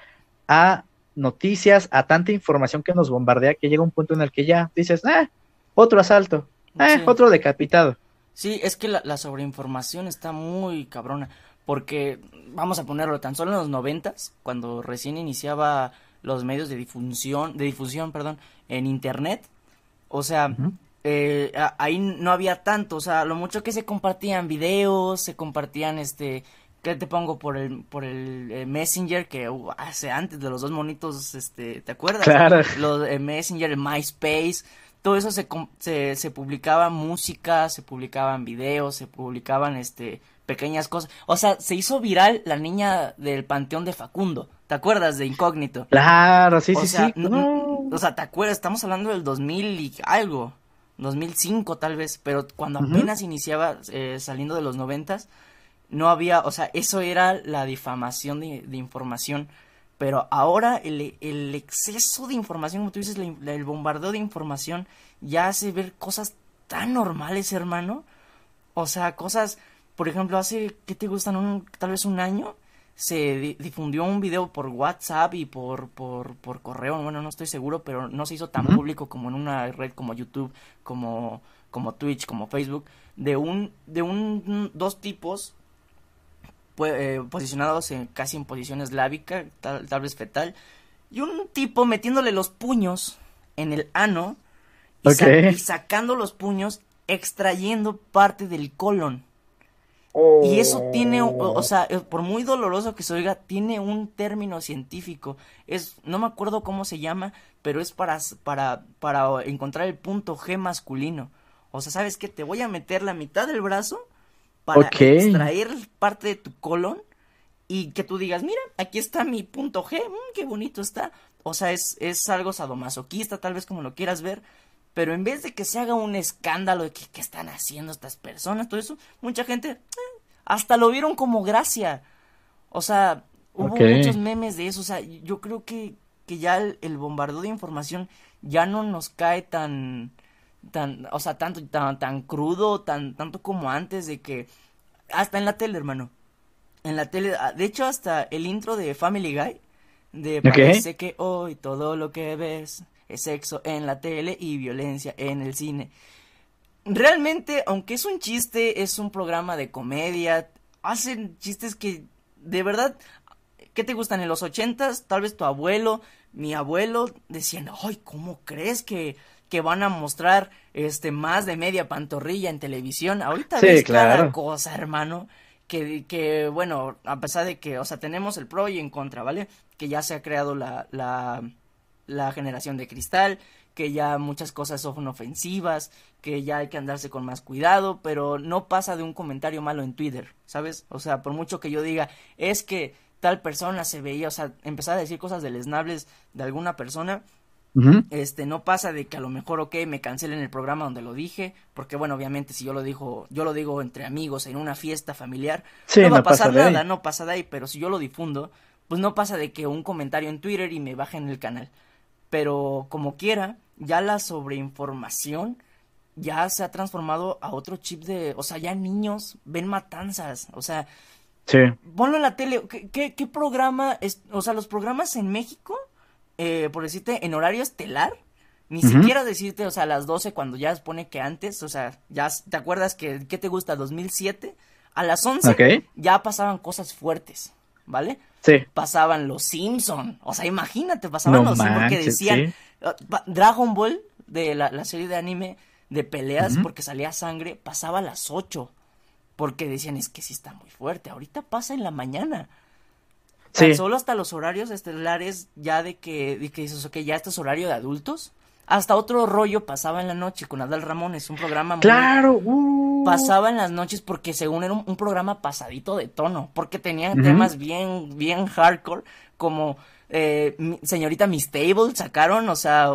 a noticias, a tanta información que nos bombardea, que llega un punto en el que ya dices, ah, otro asalto, ah, otro decapitado. Sí, es que la, la, sobreinformación está muy cabrona, porque vamos a ponerlo tan solo en los noventas, cuando recién iniciaba los medios de difusión, de difusión, perdón, en internet, o sea, uh -huh eh, ahí no había tanto, o sea, lo mucho que se compartían videos, se compartían este, ¿qué te pongo por el por el eh, Messenger que uh, hace antes de los dos monitos, este, ¿te acuerdas? Claro. Los eh, Messenger, el MySpace, todo eso se, se se publicaba música, se publicaban videos, se publicaban este pequeñas cosas. O sea, se hizo viral la niña del Panteón de Facundo. ¿Te acuerdas de Incógnito? Claro, sí, o sí, sea, sí. No. O sea, ¿te acuerdas? Estamos hablando del 2000 y algo. 2005 tal vez, pero cuando apenas uh -huh. iniciaba eh, saliendo de los noventas, no había, o sea, eso era la difamación de, de información, pero ahora el, el, exceso de información, como tú dices, la, el bombardeo de información ya hace ver cosas tan normales, hermano, o sea, cosas, por ejemplo, hace, ¿qué te gustan? Un, tal vez un año, se difundió un video por WhatsApp y por, por, por correo, bueno, no estoy seguro, pero no se hizo tan uh -huh. público como en una red como YouTube, como, como Twitch, como Facebook, de un, de un, dos tipos pues, eh, posicionados en, casi en posición eslábica, tal, tal vez fetal, y un tipo metiéndole los puños en el ano y, okay. sa y sacando los puños, extrayendo parte del colon. Y eso tiene, o, o, sea, eh, por muy doloroso que se oiga, tiene un término científico. Es, no me acuerdo cómo se llama, pero es para, para, para encontrar el punto G masculino. O sea, ¿sabes qué? Te voy a meter la mitad del brazo para okay. extraer parte de tu colon y que tú digas, mira, aquí está mi punto G, mmm, qué bonito está. O sea, es, es algo sadomasoquista, tal vez como lo quieras ver, pero en vez de que se haga un escándalo de que, qué están haciendo estas personas, todo eso, mucha gente eh, hasta lo vieron como gracia. O sea, hubo okay. muchos memes de eso. O sea, yo creo que, que ya el, el, bombardeo de información ya no nos cae tan, tan, o sea, tanto, tan, tan crudo, tan, tanto como antes de que, hasta en la tele, hermano. En la tele, ah, de hecho, hasta el intro de Family Guy, de okay. parece que hoy todo lo que ves es sexo en la tele y violencia en el cine. Realmente, aunque es un chiste, es un programa de comedia, hacen chistes que de verdad, ¿qué te gustan en los ochentas? Tal vez tu abuelo, mi abuelo decían, ay, ¿cómo crees que, que van a mostrar este más de media pantorrilla en televisión? Ahorita sí, ves claro. cada cosa, hermano que, que, bueno, a pesar de que, o sea, tenemos el pro y en contra, ¿vale? Que ya se ha creado la, la, la generación de cristal, que ya muchas cosas son ofensivas, que ya hay que andarse con más cuidado, pero no pasa de un comentario malo en Twitter, ¿sabes? O sea, por mucho que yo diga, es que tal persona se veía, o sea, empezar a decir cosas deleznables de alguna persona, este, no pasa de que a lo mejor, ok, me cancelen el programa donde lo dije, porque bueno, obviamente si yo lo digo, yo lo digo entre amigos en una fiesta familiar, no va a pasar nada, no pasa de ahí, pero si yo lo difundo, pues no pasa de que un comentario en Twitter y me bajen el canal. Pero como quiera, ya la sobreinformación ya se ha transformado a otro chip de, o sea, ya niños ven matanzas, o sea, sí. ponlo en la tele, ¿qué, qué, programa, es, o sea, los programas en México eh, por decirte, en horario estelar, ni siquiera decirte, o sea, a las 12 cuando ya se pone que antes, o sea, ya te acuerdas que, ¿qué te gusta? 2007, a las 11 ya pasaban cosas fuertes, ¿vale? Sí. Pasaban los Simpson, o sea, imagínate, pasaban los Simpson porque decían uh, Dragon Ball de la, serie de anime de peleas porque salía sangre, pasaba a las 8 porque decían, es que sí está muy fuerte, ahorita pasa en la mañana. Solo hasta los horarios estelares, ya de que, de que dices, ok, ya este es horario de adultos. Hasta otro rollo pasaba en la noche con Adal Ramón, es un programa muy... Claro, uh. Pasaba en las noches porque según era un, programa pasadito de tono, porque tenía temas bien, bien hardcore, como eh, señorita Miss Table sacaron, o sea,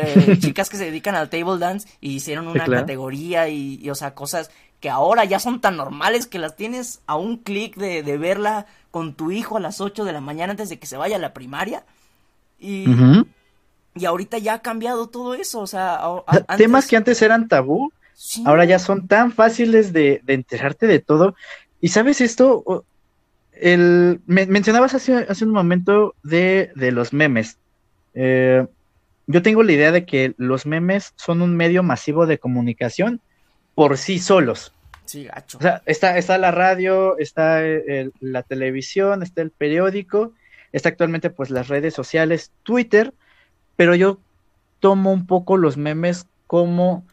eh, chicas que se dedican al table dance y hicieron una categoría y, y, o sea, cosas que ahora ya son tan normales que las tienes a un clic de, de verla con tu hijo a las 8 de la mañana antes de que se vaya a la primaria. Y, y ahorita ya ha cambiado todo eso, o sea... Temas que antes eran tabú, ahora ya son tan fáciles de, enterarte de todo. Y sabes esto, el, mencionabas hace, hace un momento de, de los memes. Eh, yo tengo la idea de que los memes son un medio masivo de comunicación por sí solos. Sí, gacho. O sea, está, está la radio, está la televisión, está el periódico, está actualmente pues las redes sociales, Twitter, pero yo tomo un poco los memes como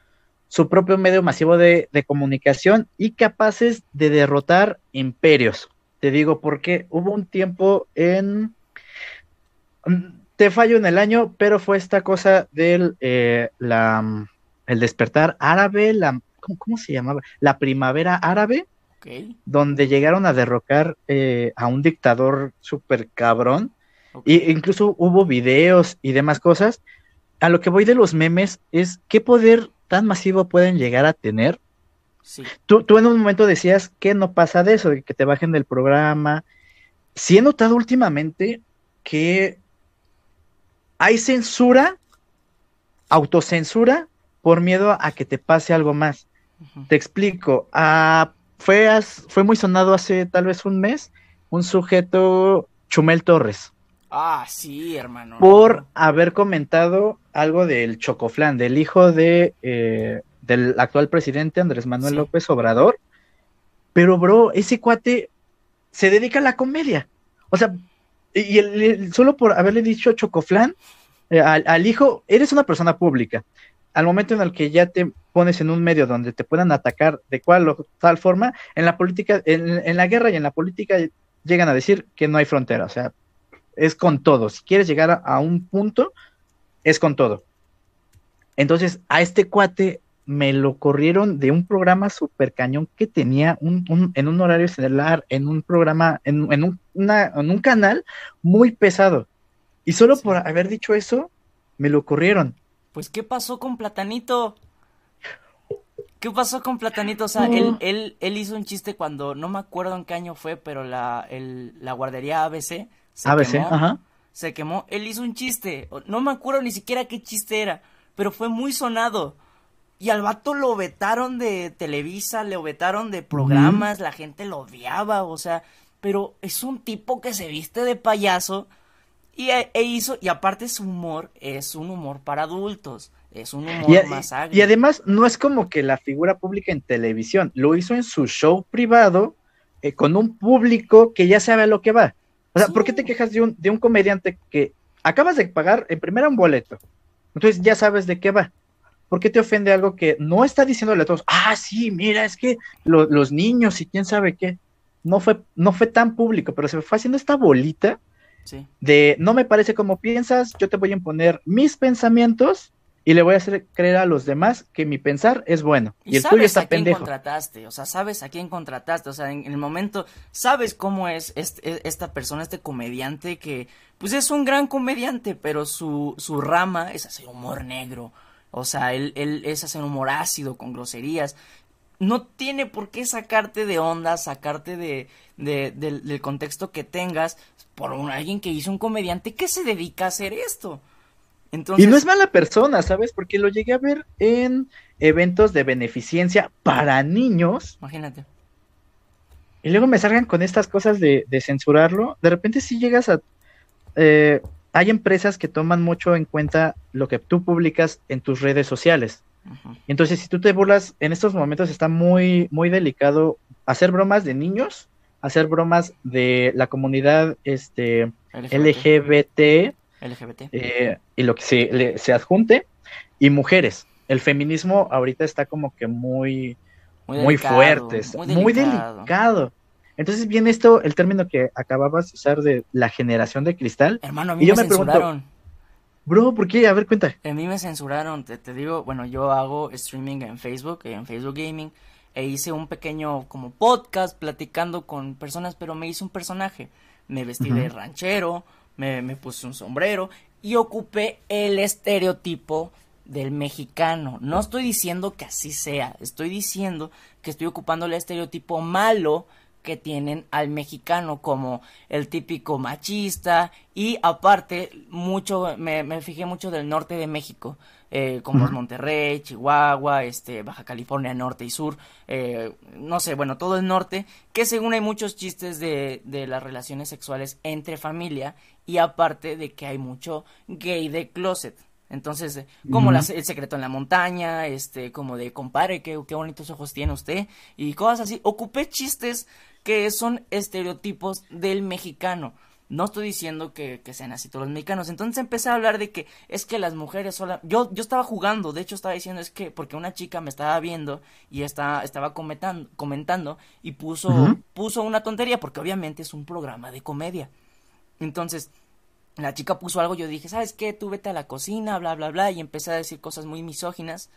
su propio medio masivo de, comunicación y capaces de derrotar imperios. Te digo porque hubo un tiempo en... Mm, te fallo en el año, pero fue esta cosa del eh, la, el despertar árabe, la ¿cómo, se llamaba? La primavera árabe, donde llegaron a derrocar eh, a un dictador súper cabrón. E incluso hubo videos y demás cosas. A lo que voy de los memes es qué poder tan masivo pueden llegar a tener. Tú, tú en un momento decías que no pasa de eso, de que te bajen del programa. Sí he notado últimamente que hay censura, autocensura, por miedo a que te pase algo más. Te explico. Ah, fue, fue muy sonado hace tal vez un mes un sujeto, Chumel Torres. Ah, sí, hermano. Por haber comentado algo del Chocoflán, del hijo de eh, del actual presidente Andrés Manuel López Obrador. Pero, bro, ese cuate se dedica a la comedia. O sea, y el, solo por haberle dicho Chocoflán eh, al, hijo, eres una persona pública. Al momento en el que ya te pones en un medio donde te puedan atacar de cual o tal forma, en la política, en, la guerra y en la política llegan a decir que no hay frontera, o sea, es con todo. Si quieres llegar a, un punto, es con todo. Entonces, a este cuate me lo corrieron de un programa super cañón que tenía un, en un horario estelar, en un programa, en, en, un, en un canal muy pesado. Y solo por haber dicho eso, me lo corrieron. Pues, ¿qué pasó con Platanito? ¿Qué pasó con Platanito? O sea, él, él, él hizo un chiste cuando, no me acuerdo en qué año fue, pero la, la guardería ABC se ABC, quemó. Ajá. Se quemó. Él hizo un chiste. No me acuerdo ni siquiera qué chiste era, pero fue muy sonado. Y al vato lo vetaron de Televisa, lo vetaron de programas, la gente lo odiaba, o sea, pero es un tipo que se viste de payaso y e, e hizo, y aparte su humor es un humor para adultos. Es un humor más agrio. Y además, no es como que la figura pública en televisión, lo hizo en su show privado eh, con un público que ya sabe a lo que va. O sea, ¿por qué te quejas de un, de un comediante que acabas de pagar en primera un boleto? Entonces ya sabes de qué va. ¿Por qué te ofende algo que no está diciéndole a todos? Ah, sí, mira, es que los niños y quién sabe qué. no fue, no fue tan público, pero se fue haciendo esta bolita de no me parece como piensas, yo te voy a imponer mis pensamientos y le voy a hacer creer a los demás que mi pensar es bueno. Y, el tuyo está a quién contrataste, o sea, sabes a quién contrataste, o sea, en, el momento sabes cómo es este, e, esta persona, este comediante que, pues es un gran comediante, pero su, su rama es hacer humor negro, o sea, él, él es hacer humor ácido, con groserías. No tiene por qué sacarte de onda, sacarte de, de del, contexto que tengas por un, alguien que hizo un comediante que se dedica a hacer esto. Y no es mala persona, ¿sabes? Porque lo llegué a ver en eventos de beneficencia para niños. Imagínate. Y luego me salgan con estas cosas de, censurarlo. De repente si llegas a... Eh, hay empresas que toman mucho en cuenta lo que tú publicas en tus redes sociales. Entonces, si tú te burlas, en estos momentos está muy, muy delicado hacer bromas de niños, hacer bromas de la comunidad este, LGBT LGBT. Eh, y lo que se, se adjunte, y mujeres. El feminismo ahorita está como que muy, muy, fuerte, muy, delicado. Entonces viene esto, el término que acababas de usar de la generación de cristal. Hermano, a mí me, censuraron. Bro, ¿por qué? A ver, cuenta. A mí me censuraron, te, te, digo, bueno, yo hago streaming en Facebook, en Facebook Gaming, e hice un pequeño como podcast platicando con personas, pero me hice un personaje. Me vestí de ranchero, me, puse un sombrero y ocupé el estereotipo del mexicano. No estoy diciendo que así sea, estoy diciendo que estoy ocupando el estereotipo malo que tienen al mexicano como el típico machista y aparte mucho me, me fijé mucho del norte de México eh, como Monterrey, Chihuahua, este, Baja California Norte y Sur, eh, no sé, bueno, todo el norte, que según hay muchos chistes de, de las relaciones sexuales entre familia y aparte de que hay mucho gay de closet. Entonces, eh, como el secreto en la montaña, este, como de compadre, qué, qué bonitos ojos tiene usted, y cosas así. Ocupé chistes que son estereotipos del mexicano. No estoy diciendo que, sean así todos los mexicanos. Entonces empecé a hablar de que es que las mujeres sola... Yo, yo estaba jugando, de hecho estaba diciendo es que porque una chica me estaba viendo y está, estaba comentando, comentando y puso, puso una tontería porque obviamente es un programa de comedia. Entonces, la chica puso algo, yo dije, ¿sabes qué? Tú vete a la cocina, bla, bla, bla, y empecé a decir cosas muy misóginas.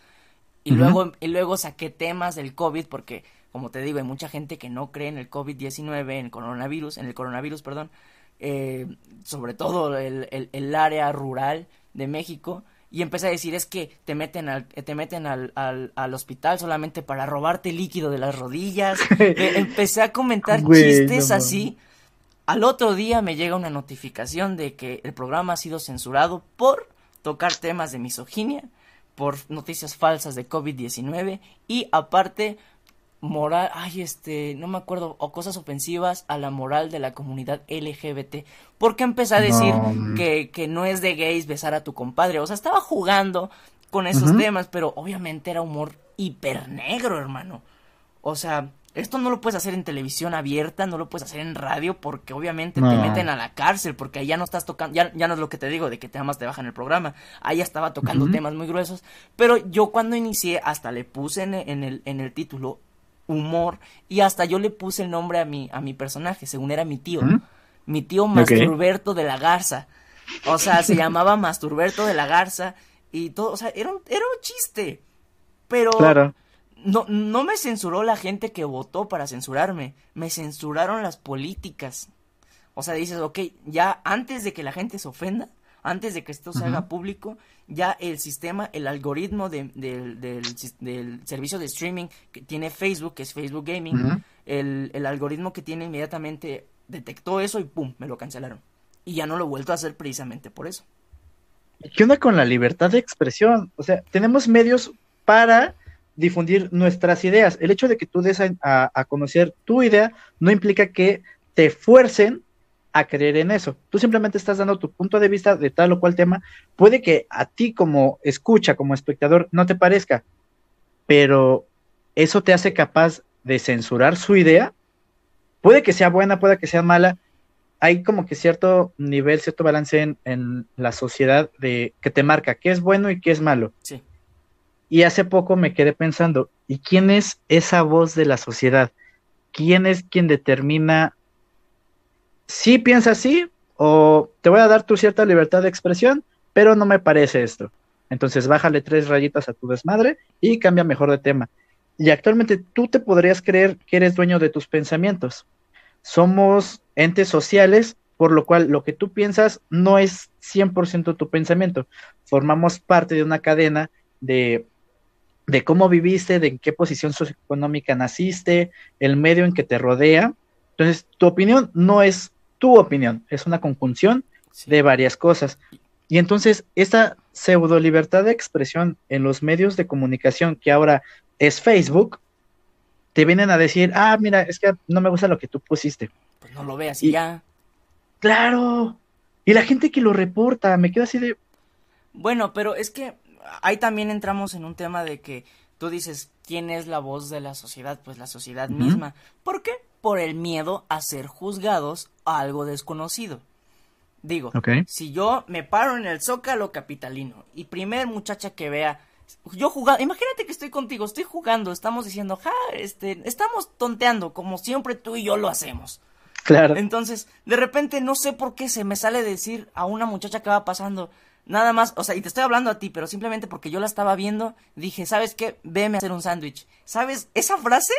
Y, luego, y luego saqué temas del COVID porque, como te digo, hay mucha gente que no cree en el COVID-19, en el coronavirus, en el coronavirus, perdón eh, sobre todo el, el, área rural de México, y empecé a decir es que te meten al, te meten al, al, hospital solamente para robarte líquido de las rodillas. Eh, empecé a comentar chistes así. Al otro día me llega una notificación de que el programa ha sido censurado por tocar temas de misoginia, por noticias falsas de COVID-19 y aparte moral, ay, este, no me acuerdo, o cosas ofensivas a la moral de la comunidad LGBT. Porque empecé a decir que, que no es de gays besar a tu compadre. O sea, estaba jugando con esos temas, pero obviamente era humor hiper negro, hermano. O sea, esto no lo puedes hacer en televisión abierta, no lo puedes hacer en radio, porque obviamente te meten a la cárcel, porque ahí ya no estás tocando, ya, ya no es lo que te digo, de que te amas te bajan el programa. Ahí ya estaba tocando temas muy gruesos. Pero yo cuando inicié, hasta le puse en, en, el, en el título humor y hasta yo le puse el nombre a mi, a mi personaje, según era mi tío. Mi tío Masturberto de la Garza. O sea, se llamaba Masturberto de la Garza y todo, o sea, era un, era un chiste. Pero no, no me censuró la gente que votó para censurarme, me censuraron las políticas. O sea, dices, ok, ya antes de que la gente se ofenda, antes de que esto se haga público, ya el sistema, el algoritmo del, servicio de streaming que tiene Facebook, que es Facebook Gaming, el, algoritmo que tiene inmediatamente detectó eso y ¡pum! me lo cancelaron. Y ya no lo he vuelto a hacer precisamente por eso. ¿Qué onda con la libertad de expresión? O sea, tenemos medios para difundir nuestras ideas. El hecho de que tú des a conocer tu idea no implica que te fuercen a creer en eso. Tú simplemente estás dando tu punto de vista de tal o cual tema. Puede que a ti como escucha, como espectador, no te parezca, pero eso te hace capaz de censurar su idea. Puede que sea buena, puede que sea mala. Hay como que cierto nivel, cierto balance en, en la sociedad de que te marca qué es bueno y qué es malo. Sí. Y hace poco me quedé pensando, ¿y quién es esa voz de la sociedad? quién es quien determina si piensa así o te voy a dar tu cierta libertad de expresión, pero no me parece esto. Entonces bájale tres rayitas a tu desmadre y cambia mejor de tema. Y actualmente tú te podrías creer que eres dueño de tus pensamientos. Somos entes sociales, por lo cual lo que tú piensas no es 100% tu pensamiento. Formamos parte de una cadena de, de cómo viviste, de en qué posición socioeconómica naciste, el medio en que te rodea. Entonces, tu opinión no es tu opinión, es una conjunción de varias cosas. Y entonces, esta pseudo libertad de expresión en los medios de comunicación que ahora es Facebook, te vienen a decir, ah, mira, es que no me gusta lo que tú pusiste. Pues no lo veas y ya. Claro. Y la gente que lo reporta, me quedo así de... Bueno, pero es que ahí también entramos en un tema de que tú dices, ¿quién es la voz de la sociedad? Pues la sociedad misma. ¿Por qué? Por el miedo a ser juzgados a algo desconocido. Digo, si yo me paro en el zócalo capitalino y primer muchacha que vea, yo jugando, imagínate que estoy contigo, estoy jugando, estamos diciendo, ja, este, estamos tonteando, como siempre tú y yo lo hacemos. Claro. Entonces, de repente no sé por qué se me sale decir a una muchacha que va pasando, nada más, o sea, y te estoy hablando a ti, pero simplemente porque yo la estaba viendo, dije, ¿sabes qué? Veme a hacer un sándwich. ¿Sabes? Esa frase,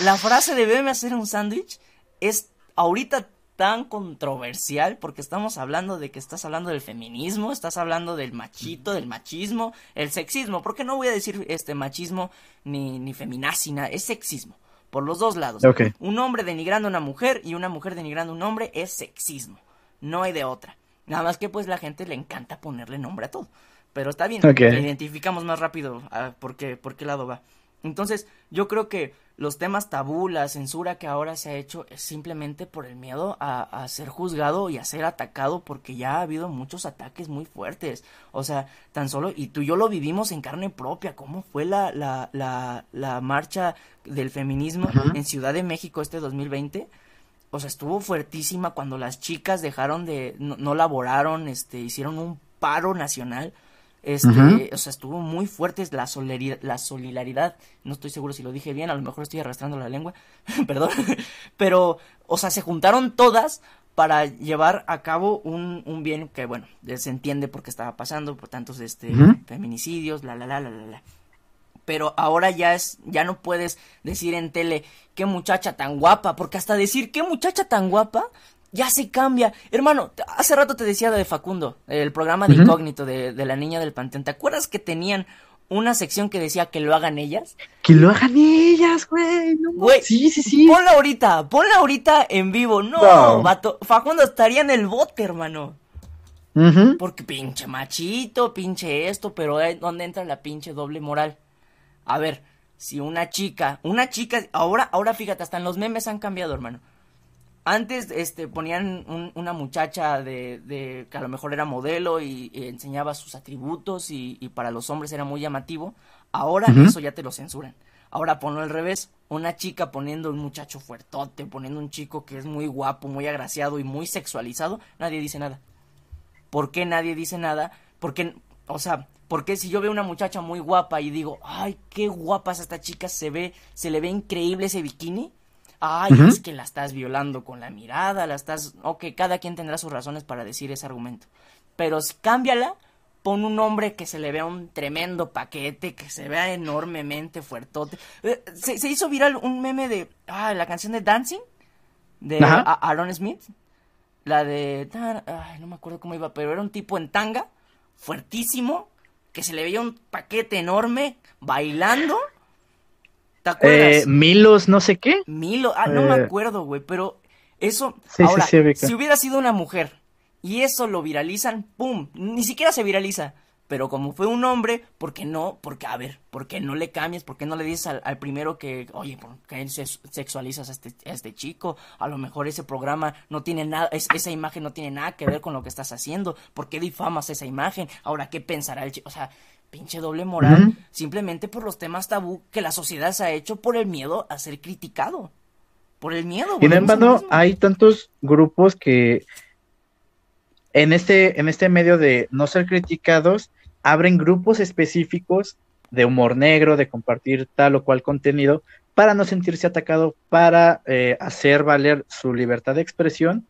la frase de veme hacer un sándwich, es ahorita tan controversial porque estamos hablando de que estás hablando del feminismo, estás hablando del machito, del machismo, el sexismo, porque no voy a decir este machismo ni, ni feminazina, es sexismo, por los dos lados. Un hombre denigrando a una mujer y una mujer denigrando a un hombre es sexismo, no hay de otra. Nada más que pues la gente le encanta ponerle nombre a todo. Pero está bien, identificamos más rápido a por, qué, por qué lado va. Entonces, yo creo que los temas tabú, la censura que ahora se ha hecho es simplemente por el miedo a, ser juzgado y a ser atacado porque ya ha habido muchos ataques muy fuertes. O sea, tan solo, y tú y yo lo vivimos en carne propia, cómo fue la, la, la, la marcha del feminismo en Ciudad de México este 2020. O sea, estuvo fuertísima cuando las chicas dejaron de, no, no laboraron, este, hicieron un paro nacional este, o sea, estuvo muy fuerte la solidaridad, la solidaridad. No estoy seguro si lo dije bien, a lo mejor estoy arrastrando la lengua, perdón. Pero, o sea, se juntaron todas para llevar a cabo un, un bien que, bueno, se entiende por qué estaba pasando, por tantos este, feminicidios, la, la, la, la, la, la. Pero ahora ya es, ya no puedes decir en tele, qué muchacha tan guapa, porque hasta decir qué muchacha tan guapa ya se cambia. Hermano, hace rato te decía de Facundo, el programa de incógnito de, la niña del panteón. ¿Te acuerdas que tenían una sección que decía que lo hagan ellas? Que lo hagan ellas, güey. güey, sí, sí, sí. Ponla ahorita, ponla ahorita en vivo. No, vato. Facundo estaría en el bote, hermano. Porque pinche machito, pinche esto, pero ¿dónde entra la pinche doble moral? A ver, si una chica, una chica, ahora, ahora fíjate, hasta en los memes han cambiado, hermano antes este, ponían una muchacha de, de, que a lo mejor era modelo y, enseñaba sus atributos y, para los hombres era muy llamativo. Ahora eso ya te lo censuran. Ahora ponlo al revés, una chica poniendo un muchacho fuertote, poniendo un chico que es muy guapo, muy agraciado y muy sexualizado, nadie dice nada. ¿Por qué nadie dice nada? Porque, o sea, porque si yo veo una muchacha muy guapa y digo, ay, qué guapa es esta chica, se ve, se le ve increíble ese bikini, ay, es que la estás violando con la mirada, la estás... Ok, cada quien tendrá sus razones para decir ese argumento. Pero cámbiala, pon un hombre que se le vea un tremendo paquete, que se vea enormemente fuertote. Eh, se, hizo viral un meme de... Ah, la canción de Dancing, de Aaron Smith. La de... Ay, no me acuerdo cómo iba, pero era un tipo en tanga, fuertísimo, que se le veía un paquete enorme, bailando ¿Te acuerdas? Eh, Milos, no sé qué. Milo, ah, no me eh, acuerdo, güey, pero eso. ahora, si hubiera sido una mujer y eso lo viralizan, ¡pum! Ni siquiera se viraliza. Pero como fue un hombre, ¿por qué no? Porque, a ver, ¿por qué no le cambias? ¿Por qué no le dices al, primero que, oye, ¿por qué sexualizas a este, este, chico? A lo mejor ese programa no tiene nada, esa imagen no tiene nada que ver con lo que estás haciendo. ¿Por qué difamas esa imagen? Ahora, ¿qué pensará el chico? O sea, pinche doble moral, simplemente por los temas tabú que la sociedad se ha hecho por el miedo a ser criticado. Por el miedo. Sin embargo, hay tantos grupos que en este, en este medio de no ser criticados, abren grupos específicos de humor negro, de compartir tal o cual contenido, para no sentirse atacado, para eh, hacer valer su libertad de expresión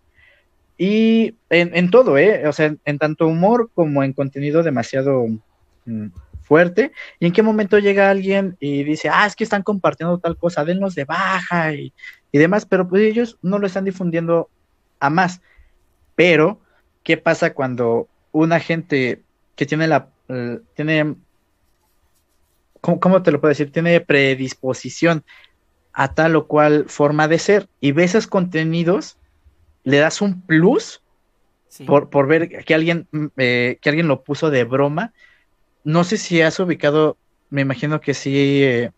y en, todo, ¿eh? O sea, en, tanto humor como en contenido demasiado fuerte. ¿Y en qué momento llega alguien y dice, ah, es que están compartiendo tal cosa, denlos de baja y, y demás, pero pues ellos no lo están difundiendo a más. Pero, ¿qué pasa cuando una gente que tiene la, tiene ¿cómo, te lo puedo decir? Tiene predisposición a tal o cual forma de ser y ve esos contenidos, le das un plus por, por, ver que alguien, mm, eh, que alguien lo puso de broma. No sé si has ubicado, me imagino que sí, eh,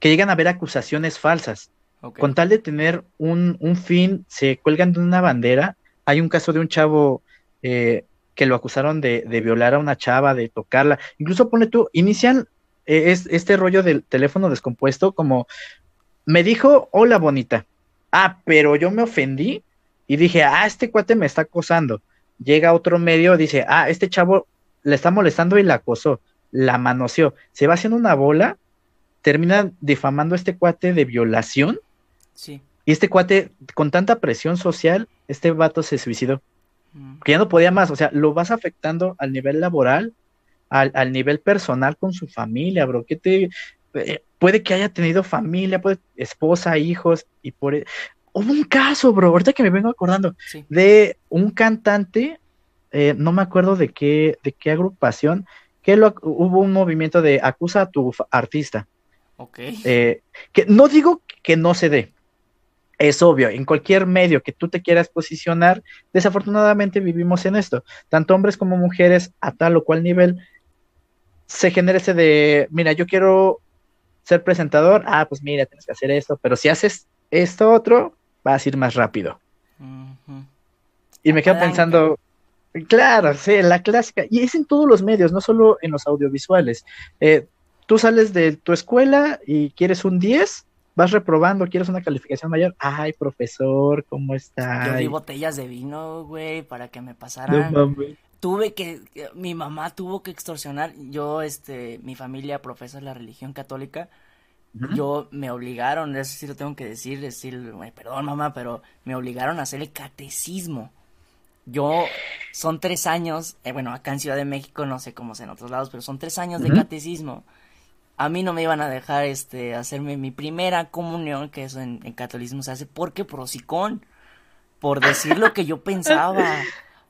que llegan a ver acusaciones falsas. Con tal de tener un, un, fin, se cuelgan de una bandera. Hay un caso de un chavo eh, que lo acusaron de, de, violar a una chava, de tocarla. Incluso pone tú, inician e, es este rollo del teléfono descompuesto, como me dijo, hola bonita. Ah, pero yo me ofendí y dije, ah, este cuate me está acosando. Llega otro medio, dice, ah, este chavo le está molestando y la acosó, la manoseó. Se va haciendo una bola, termina difamando a este cuate de violación. Sí. Y este cuate, con tanta presión social, este vato se suicidó. Mm. Que ya no podía más, o sea, lo vas afectando al nivel laboral, al, nivel personal con su familia, bro. Que te eh, puede que haya tenido familia, puede, esposa, hijos, y por e, hubo un caso, bro, ahorita que me vengo acordando, de un cantante, eh, no me acuerdo de qué, de qué agrupación, que lo, hubo un movimiento de acusa a tu artista. Ok. Eh, que no digo que no se dé, es obvio, en cualquier medio que tú te quieras posicionar, desafortunadamente vivimos en esto, tanto hombres como mujeres a tal o cual nivel se genera ese de, mira, yo quiero ser presentador, ah, pues mira, tienes que hacer esto, pero si haces esto otro, vas a ir más rápido. Y me quedo pensando, claro, sí, la clásica, y es en todos los medios, no solo en los audiovisuales. Eh, tú sales de tu escuela y quieres un 10, vas reprobando, quieres una calificación mayor. Ay, profesor, ¿cómo está? Yo di botellas de vino, güey, para que me pasaran. No, tuve que, mi mamá tuvo que extorsionar, yo, este, mi familia profesa la religión católica, yo me obligaron, eso sí lo tengo que decir, decir, perdón mamá, pero me obligaron a hacer el catecismo. Yo, son tres años, eh, bueno, acá en Ciudad de México, no sé cómo es en otros lados, pero son tres años de catecismo. A mí no me iban a dejar, este, hacerme mi primera comunión, que eso en, en catolicismo se hace, porque prosicón, por decir lo que yo pensaba.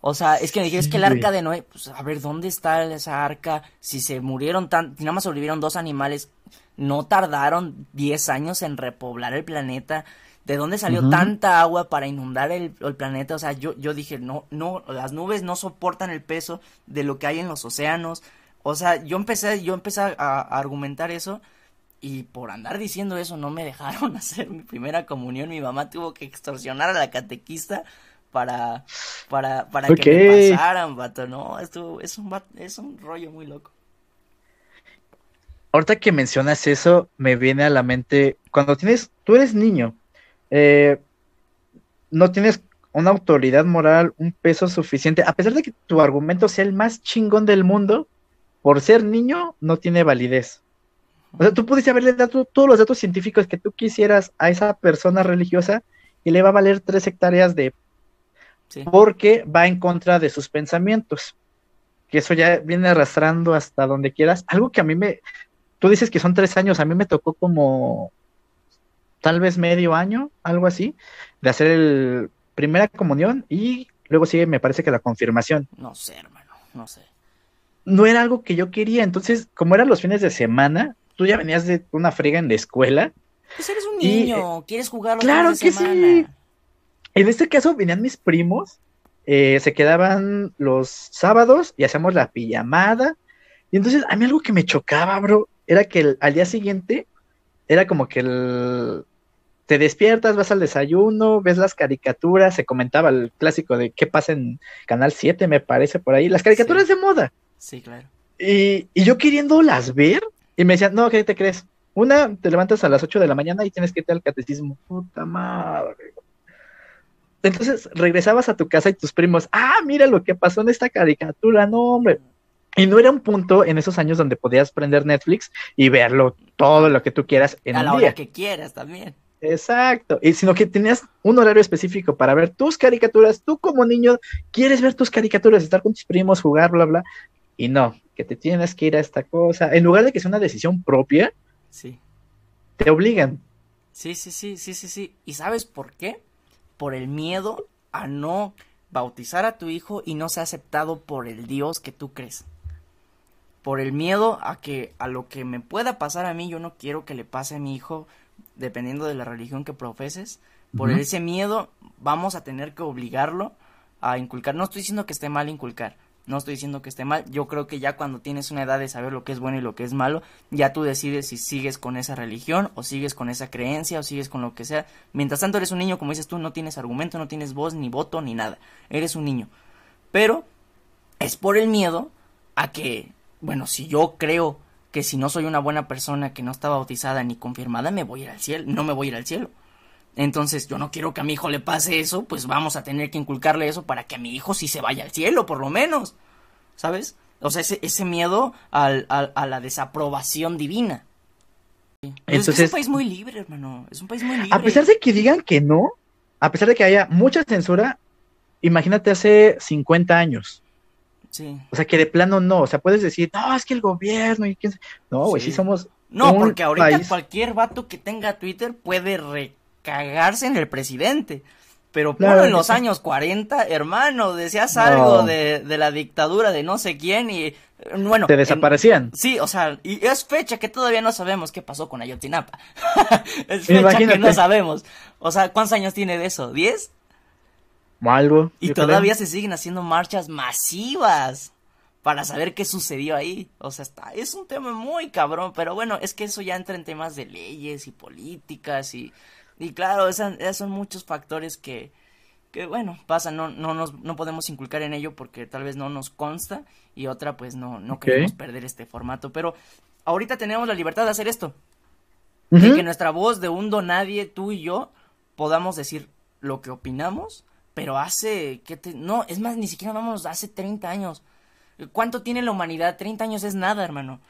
O sea, es que me dijeron, es que el arca de Noé, pues a ver, ¿dónde está esa arca? Si se murieron tan, si nada más sobrevivieron dos animales, no tardaron 10 años en repoblar el planeta. ¿De dónde salió tanta agua para inundar el, planeta? O sea, yo, yo dije, no, no, las nubes no soportan el peso de lo que hay en los océanos. O sea, yo empecé, yo empecé a, a argumentar eso y por andar diciendo eso no me dejaron hacer mi primera comunión. Mi mamá tuvo que extorsionar a la catequista para, para, para que me pasaran, vato, ¿no? Esto es un, es un rollo muy loco. Ahorita que mencionas eso, me viene a la mente, cuando tienes, tú eres niño, eh, no tienes una autoridad moral, un peso suficiente, a pesar de que tu argumento sea el más chingón del mundo, por ser niño, no tiene validez. O sea, tú pudiste haberle dado todos los datos científicos que tú quisieras a esa persona religiosa y le va a valer tres hectáreas de porque va en contra de sus pensamientos. Que eso ya viene arrastrando hasta donde quieras. Algo que a mí me. Tú dices que son tres años, a mí me tocó como tal vez medio año, algo así, de hacer el primera comunión y luego sigue, me parece que la confirmación. No sé, hermano, no sé. No era algo que yo quería, entonces, como eran los fines de semana, tú ya venías de una frega en la escuela. Pues eres un niño, quieres jugar los claro fines de que Sí en este caso venían mis primos, eh, se quedaban los sábados y hacíamos la pijamada. Y entonces a mí algo que me chocaba, bro, era que al día siguiente era como que el, te despiertas, vas al desayuno, ves las caricaturas, se comentaba el clásico de qué pasa en Canal 7, me parece por ahí, las caricaturas de moda. Sí, claro. Y, y yo queriéndolas ver, y me decían, no, ¿qué te crees? Una, te levantas a las 8 de la mañana y tienes que irte al catecismo. Puta madre. Entonces regresabas a tu casa y tus primos, ah, mira lo que pasó en esta caricatura, no, hombre. Y no era un punto en esos años donde podías prender Netflix y verlo todo lo que tú quieras en a un la día. hora que quieras también. Exacto, y sino que tenías un horario específico para ver tus caricaturas, tú como niño quieres ver tus caricaturas, estar con tus primos, jugar, bla, bla, y no, que te tienes que ir a esta cosa, en lugar de que sea una decisión propia, Sí. te obligan. Sí, sí, sí, sí, sí, sí. ¿Y sabes por qué? Por el miedo a no bautizar a tu hijo y no ser aceptado por el Dios que tú crees. Por el miedo a que a lo que me pueda pasar a mí, yo no quiero que le pase a mi hijo, dependiendo de la religión que profeses. Por ese miedo vamos a tener que obligarlo a inculcar. No estoy diciendo que esté mal inculcar. No estoy diciendo que esté mal. Yo creo que ya cuando tienes una edad de saber lo que es bueno y lo que es malo, ya tú decides si sigues con esa religión o sigues con esa creencia o sigues con lo que sea. Mientras tanto eres un niño, como dices tú, no tienes argumento, no tienes voz, ni voto, ni nada. Eres un niño. Pero es por el miedo a que, bueno, si yo creo que si no soy una buena persona que no está bautizada ni confirmada, me voy a ir al cielo, no me voy a ir al cielo. Entonces, yo no quiero que a mi hijo le pase eso, pues vamos a tener que inculcarle eso para que a mi hijo sí se vaya al cielo, por lo menos. ¿Sabes? O sea, ese, ese miedo al, al- a la desaprobación divina. Pero es Entonces- un país muy libre, hermano. Es un país muy libre. A pesar de que digan que no, a pesar de que haya mucha censura, imagínate hace 50 años. Sí. O sea, que de plano no. O sea, puedes decir, no, es que el gobierno y quién sabe". No, güey, sí. Sí. somos. No, porque ahorita país- cualquier vato que tenga Twitter puede recagarse en el presidente. Pero Claro ponlo en los sí. años 40, hermano, decías No. algo de, de la dictadura de no sé quién y bueno, Te en- desaparecían. Sí, o sea, y es fecha que todavía no sabemos qué pasó con Ayotzinapa. es fecha Imagínate. que no sabemos. O sea, ¿cuántos años tiene de eso? ¿10? Algo. Y creo. todavía se siguen haciendo marchas masivas para saber qué sucedió ahí. O sea, está, es un tema muy cabrón, pero bueno, es que eso ya entra en temas de leyes y políticas y, y claro, esas, esas son muchos factores que, que bueno, pasan, no, no, nos, no podemos inculcar en ello porque tal vez no nos consta y otra pues no, no queremos perder este formato, pero ahorita tenemos la libertad de hacer esto, de que nuestra voz de un donadie, tú y yo, podamos decir lo que opinamos, pero hace, ¿qué te- no, es más, ni siquiera vamos, hace 30 años. ¿Cuánto tiene la humanidad? 30 años es nada, hermano.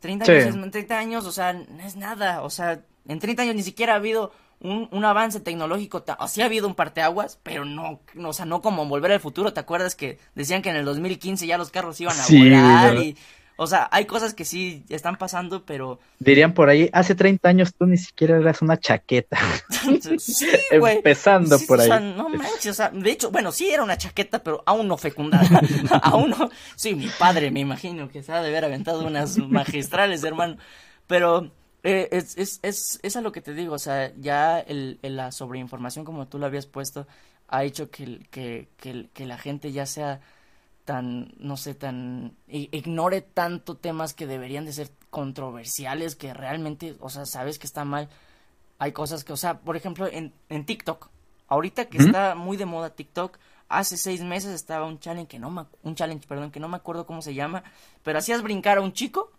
30 Sí. años es, 30 años, o sea, no es nada, o sea, en 30 años ni siquiera ha habido un, un avance tecnológico, ta- o sí ha habido un parteaguas, pero no, no, o sea, no como volver al futuro, ¿te acuerdas que decían que en el 2015 ya los carros iban a Sí, volar y, o sea, hay cosas que sí están pasando, pero Dirían por ahí, hace 30 años tú ni siquiera eras una chaqueta. sí, güey. Empezando Sí, por o ahí. sea, no manches, o sea, de hecho, bueno, sí era una chaqueta, pero aún no fecundada. aún no. Sí, mi padre, me imagino que se ha de haber aventado unas magistrales, hermano. Pero eh, es, es, es, es a lo que te digo, o sea, ya el, el- la sobreinformación, como tú lo habías puesto, ha hecho que, que, que la gente ya sea tan, no sé, tan, ignore tanto temas que deberían de ser controversiales, que realmente, o sea, sabes que está mal. Hay cosas que, o sea, por ejemplo, en, en TikTok, ahorita que está muy de moda TikTok, hace seis meses estaba un challenge que no me, un challenge, perdón, que no me acuerdo cómo se llama, pero hacías brincar a un chico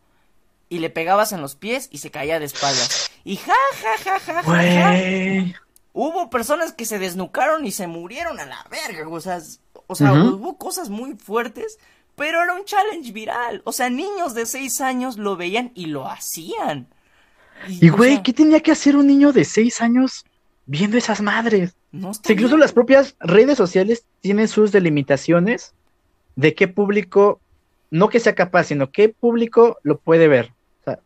y le pegabas en los pies y se caía de espaldas. Y ja, ja, ja, ja, ja, ja. Hubo personas que se desnucaron y se murieron a la verga, o sea, o sea, hubo cosas muy fuertes, pero era un challenge viral. O sea, niños de seis años lo veían y lo hacían. Y güey, sea, ¿qué tenía que hacer un niño de 6 años viendo esas madres? no sea, incluso bien. las propias redes sociales tienen sus delimitaciones de qué público, no que sea capaz, sino qué público lo puede ver. O sea,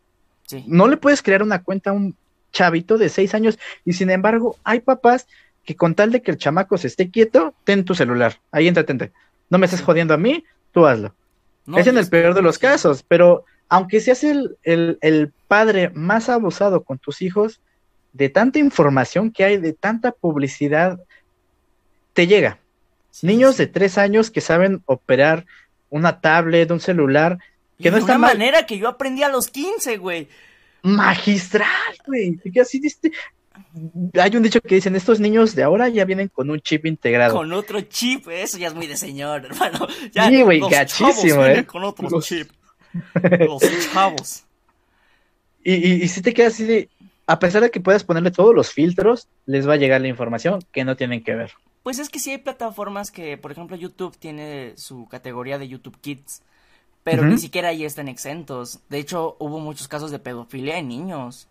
Sí. no le puedes crear una cuenta a un chavito de 6 años y sin embargo hay papás que con tal de que el chamaco se esté quieto, ten tu celular, ahí entretente. No me estés Sí. jodiendo a mí, tú hazlo. No, es en y el peor de los casos, pero aunque seas el, el, el padre más abusado con tus hijos, de tanta información que hay, de tanta publicidad, te llega. Sí, Niños sí. de tres años que saben operar una tablet, un celular, Y que no de está una mal. manera que yo aprendí a los 15, güey. magistral, güey. Y así diste- Hay un dicho que dicen, estos niños de ahora ya vienen con un chip integrado. Con otro chip, eso ya es muy de señor, hermano. Ya, Sí, güey, gachísimo, ¿eh? con otro Los- chip. Los chavos. Y, y, y si te quedas así de, a pesar de que puedas ponerle todos los filtros, les va a llegar la información que no tienen que ver. Pues es que sí hay plataformas que, por ejemplo, YouTube tiene su categoría de YouTube Kids, pero ni siquiera ahí están exentos. De hecho, hubo muchos casos de pedofilia en niños.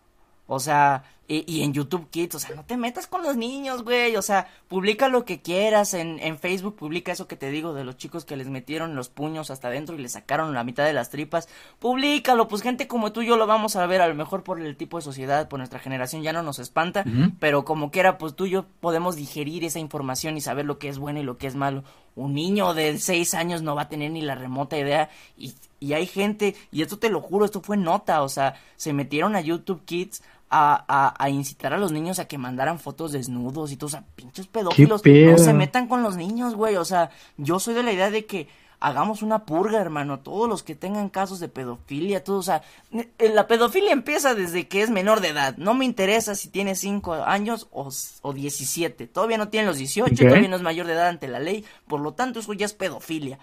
O sea, y, en YouTube Kids, o sea, no te metas con los niños, güey. O sea, publica lo que quieras. En, en Facebook publica eso que te digo de los chicos que les metieron los puños hasta adentro y les sacaron la mitad de las tripas. Públicalo, pues gente como tú y yo lo vamos a ver. A lo mejor por el tipo de sociedad, por nuestra generación ya no nos espanta. Pero como quiera, pues tú y yo podemos digerir esa información y saber lo que es bueno y lo que es malo. Un niño de seis años no va a tener ni la remota idea. Y, y hay gente, y esto te lo juro, esto fue nota. O sea, se metieron a YouTube Kids a, a, incitar a los niños a que mandaran fotos desnudos y todo, o sea, pinches pedófilos, no se metan con los niños, güey, o sea, yo soy de la idea de que hagamos una purga, hermano, todos los que tengan casos de pedofilia, todo, o sea, eh, la pedofilia empieza desde que es menor de edad, no me interesa si tiene 5 años o, o 17, todavía no tiene los 18, todavía no es mayor de edad ante la ley, por lo tanto eso ya es pedofilia.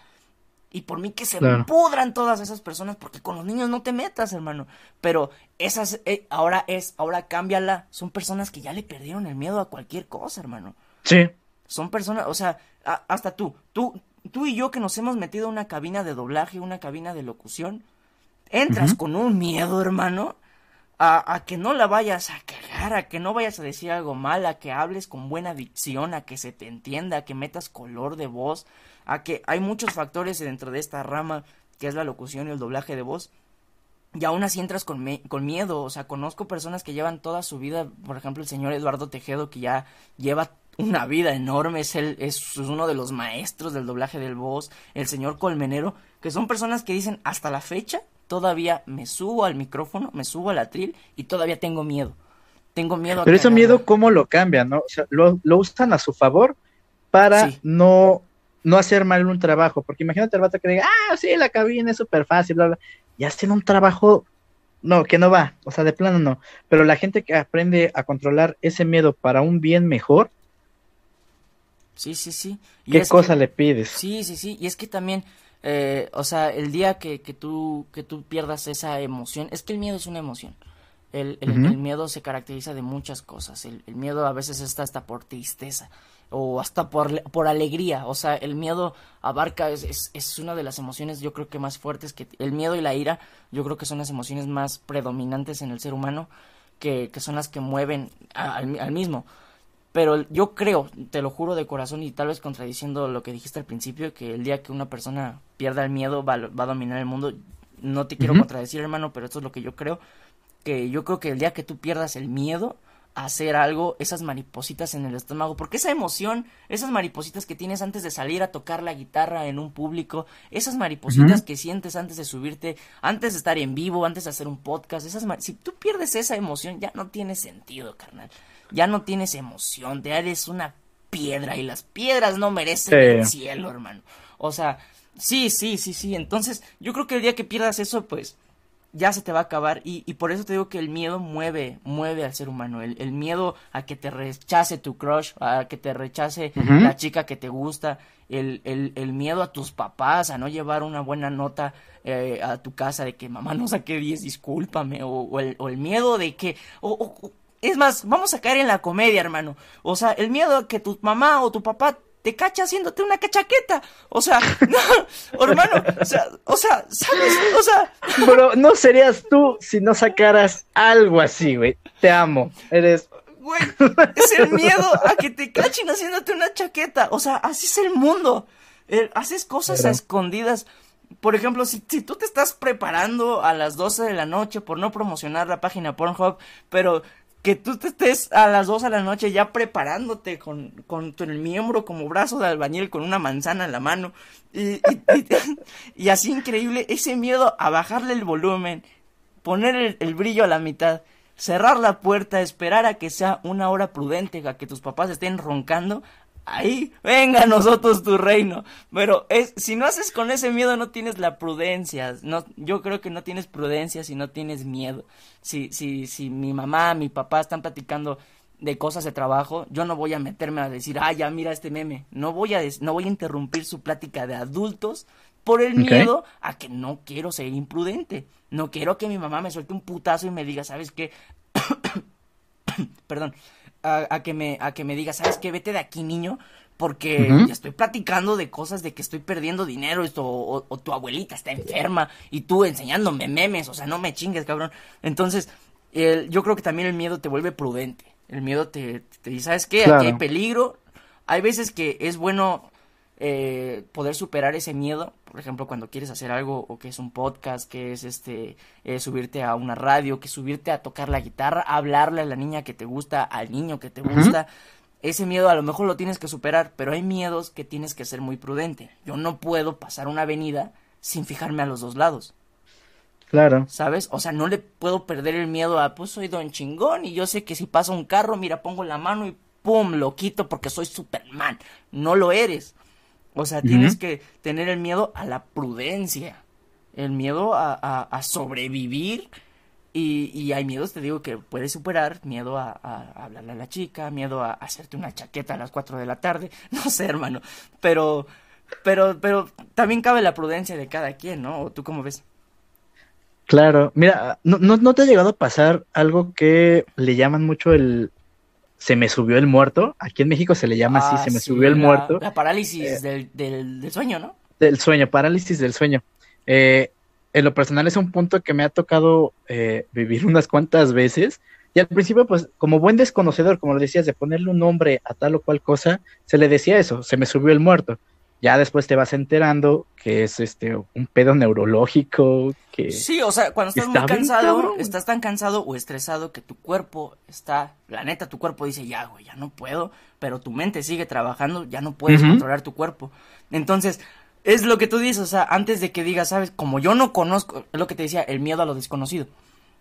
Y por mí que se pudran todas esas personas, porque con los niños no te metas, hermano. Pero esas, eh, ahora es, ahora cámbiala. Son personas que ya le perdieron el miedo a cualquier cosa, hermano. Sí. Son personas, o sea, hasta tú, tú, tú y yo que nos hemos metido a una cabina de doblaje, una cabina de locución, entras con un miedo, hermano, a, a, que no la vayas a cagar, a que no vayas a decir algo mal, a que hables con buena dicción, a que se te entienda, a que metas color de voz, a que hay muchos factores dentro de esta rama que es la locución y el doblaje de voz. Y aún así entras con, con miedo, o sea, conozco personas que llevan toda su vida, por ejemplo, el señor Eduardo Tejedo, que ya lleva una vida enorme, es, el, es uno de los maestros del doblaje del voz, el señor Colmenero, que son personas que dicen, hasta la fecha, todavía me subo al micrófono, me subo al atril y todavía tengo miedo. Tengo miedo a Pero ese miedo, ¿cómo lo cambian? ¿no? O sea, lo, lo usan a su favor para no no hacer mal un trabajo, porque imagínate el vato que diga, ah, sí, la cabina es súper fácil, bla, bla, y hacen un trabajo, no, que no va, o sea, de plano no, pero la gente que aprende a controlar ese miedo para un bien mejor, sí, sí, sí. ¿Qué cosa le pides? Sí, sí, sí, y es que también, eh, o sea, el día que, que, tú, que tú pierdas esa emoción, es que el miedo es una emoción. El, el, miedo se caracteriza de muchas cosas. El, el, miedo a veces está hasta por tristeza o hasta por, por alegría. O sea, el miedo abarca, es, es, una de las emociones yo creo que más fuertes que el miedo y la ira, yo creo que son las emociones más predominantes en el ser humano, que, que son las que mueven al, mismo. Pero yo creo, te lo juro de corazón y tal vez contradiciendo lo que dijiste al principio, que el día que una persona pierda el miedo va, va a dominar el mundo. No te quiero contradecir, hermano, pero esto es lo que yo creo. Que yo creo que el día que tú pierdas el miedo, hacer algo, esas maripositas en el estómago, porque esa emoción, esas maripositas que tienes antes de salir a tocar la guitarra en un público, esas maripositas que sientes antes de subirte, antes de estar en vivo, antes de hacer un podcast, esas si tú pierdes esa emoción ya no tiene sentido, carnal. Ya no tienes emoción, te eres una piedra y las piedras no merecen el cielo, hermano. O sea, sí, sí, sí, sí. Entonces, yo creo que el día que pierdas eso, pues ya se te va a acabar y, y, por eso te digo que el miedo mueve, mueve al ser humano, el, el miedo a que te rechace tu crush, a que te rechace la chica que te gusta, el, el, el, miedo a tus papás, a no llevar una buena nota eh, a tu casa de que mamá no saqué 10, discúlpame, o, o, el, o el miedo de que, o, es más, vamos a caer en la comedia, hermano, o sea, el miedo a que tu mamá o tu papá te cacha haciéndote una cachaqueta. O sea, no, hermano, o sea, o sea, ¿sabes? O sea. Bro, no serías tú si no sacaras algo así, güey. Te amo. Eres. Güey, es el miedo a que te cachen haciéndote una chaqueta. O sea, así es el mundo. haces cosas a escondidas. Por ejemplo, si, si tú te estás preparando a las 12 de la noche por no promocionar la página Pornhub, pero que tú te estés a las 2 de la noche ya preparándote con, con tu, el miembro como brazo de albañil con una manzana en la mano y, y, así increíble ese miedo a bajarle el volumen, poner el, brillo a la mitad, cerrar la puerta, esperar a que sea una hora prudente, a que tus papás estén roncando, ahí, venga a nosotros tu reino. Pero es, si no haces con ese miedo, no tienes la prudencia. No, yo creo que no tienes prudencia si no tienes miedo. Si, si, si mi mamá, mi papá están platicando de cosas de trabajo, yo no voy a meterme a decir, ah, ya mira este meme. No voy a, no voy a interrumpir su plática de adultos por el miedo a que no quiero ser imprudente. No quiero que mi mamá me suelte un putazo y me diga, ¿sabes qué? Perdón, a, que me, a que me diga, ¿sabes qué? Vete de aquí, niño, porque estoy platicando de cosas de que estoy perdiendo dinero esto, o, tu abuelita está enferma y tú enseñándome memes, o sea, no me chingues, cabrón. Entonces, yo creo que también el miedo te vuelve prudente. El miedo te, te dice, ¿sabes qué? Aquí hay peligro. Hay veces que es bueno eh, poder superar ese miedo, por ejemplo, cuando quieres hacer algo, o que es un podcast, que es este, eh, subirte a una radio, que subirte a tocar la guitarra, hablarle a la niña que te gusta, al niño que te gusta, ese miedo a lo mejor lo tienes que superar, pero hay miedos que tienes que ser muy prudente. Yo no puedo pasar una avenida sin fijarme a los dos lados. Claro. ¿Sabes? O sea, no le puedo perder el miedo a, pues soy don chingón y yo sé que si pasa un carro, mira, pongo la mano y pum, lo quito porque soy Superman. No lo eres. O sea, tienes que tener el miedo a la prudencia, el miedo a, a sobrevivir. Y, hay miedos, te digo, que puedes superar, miedo a, hablarle a la chica, miedo a, hacerte una chaqueta a las 4 de la tarde, no sé, hermano, pero, pero, pero también cabe la prudencia de cada quien, ¿no? ¿O tú cómo ves? Claro, mira, ¿no, no, te ha llegado a pasar algo que le llaman mucho el se me subió el muerto? Aquí en México se le llama así, ah, se me subió el muerto. La parálisis eh, del, del, sueño, ¿no? Del sueño, parálisis del sueño. Eh, en lo personal es un punto que me ha tocado eh, vivir unas cuantas veces. Y al principio, pues, como buen desconocedor, como lo decías, de ponerle un nombre a tal o cual cosa, se le decía eso, se me subió el muerto. Ya después te vas enterando que es este un pedo neurológico, que... Sí, o sea, cuando estás muy cansado, estás tan cansado o estresado que tu cuerpo está, la neta, tu cuerpo dice, ya, güey, ya no puedo, pero tu mente sigue trabajando, ya no puedes controlar tu cuerpo. Entonces, es lo que tú dices, o sea, antes de que digas, sabes, como yo no conozco, es lo que te decía, el miedo a lo desconocido.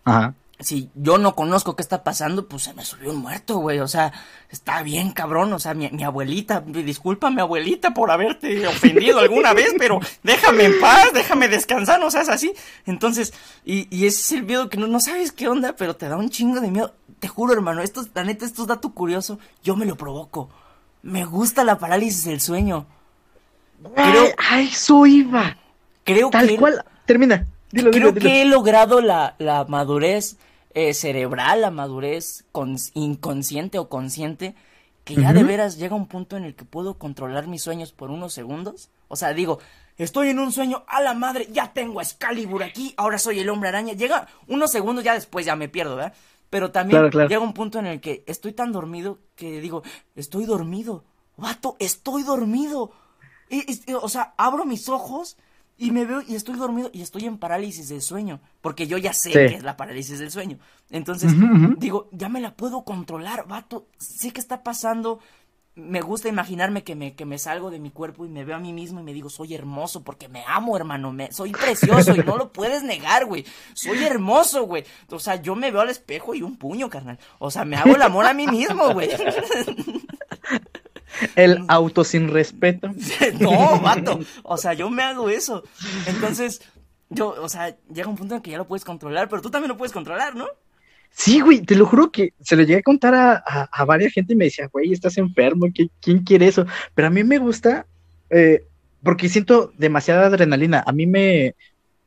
Ajá. Si yo no conozco qué está pasando, pues se me subió un muerto, güey. O sea, está bien, cabrón. O sea, mi, mi abuelita, disculpa, mi abuelita, por haberte ofendido alguna vez, pero déjame en paz, déjame descansar, no seas así. Entonces, y, y ese es el miedo que no, no sabes qué onda, pero te da un chingo de miedo. Te juro, hermano, esto, la neta, esto es dato curioso. Yo me lo provoco. Me gusta la parálisis del sueño. Creo, ay, eso iba. Creo Tal cual. Termina. Dilo, creo que he logrado la, la madurez eh, cerebral, la madurez inconsciente o consciente, que ya de veras llega un punto en el que puedo controlar mis sueños por unos segundos. O sea, digo, estoy en un sueño, a la madre, ya tengo a Excalibur aquí, ahora soy el hombre araña. Llega unos segundos, ya después ya me pierdo, ¿verdad? Pero también llega un punto en el que estoy tan dormido que digo, estoy dormido. Vato, estoy dormido o sea, abro mis ojos y me veo y estoy dormido y estoy en parálisis del sueño, porque yo ya sé que es la parálisis del sueño. Entonces, digo, ya me la puedo controlar, vato, sé qué está pasando. Me gusta imaginarme que me, que me salgo de mi cuerpo y me veo a mí mismo y me digo, soy hermoso porque me amo, hermano, me, soy precioso y no lo puedes negar, güey. Soy hermoso, güey. O sea, yo me veo al espejo y un puño, carnal. O sea, me hago el amor a mí mismo, güey. El auto sin respeto. no, vato. O sea, yo me hago eso. Entonces, yo, o sea, llega un punto en que ya lo puedes controlar, pero tú también lo puedes controlar, ¿no? Sí, güey, te lo juro que se lo llegué a contar a, a, varias gente y me decía, güey, estás enfermo, ¿quién quiere eso? Pero a mí me gusta, eh, porque siento demasiada adrenalina. A mí me,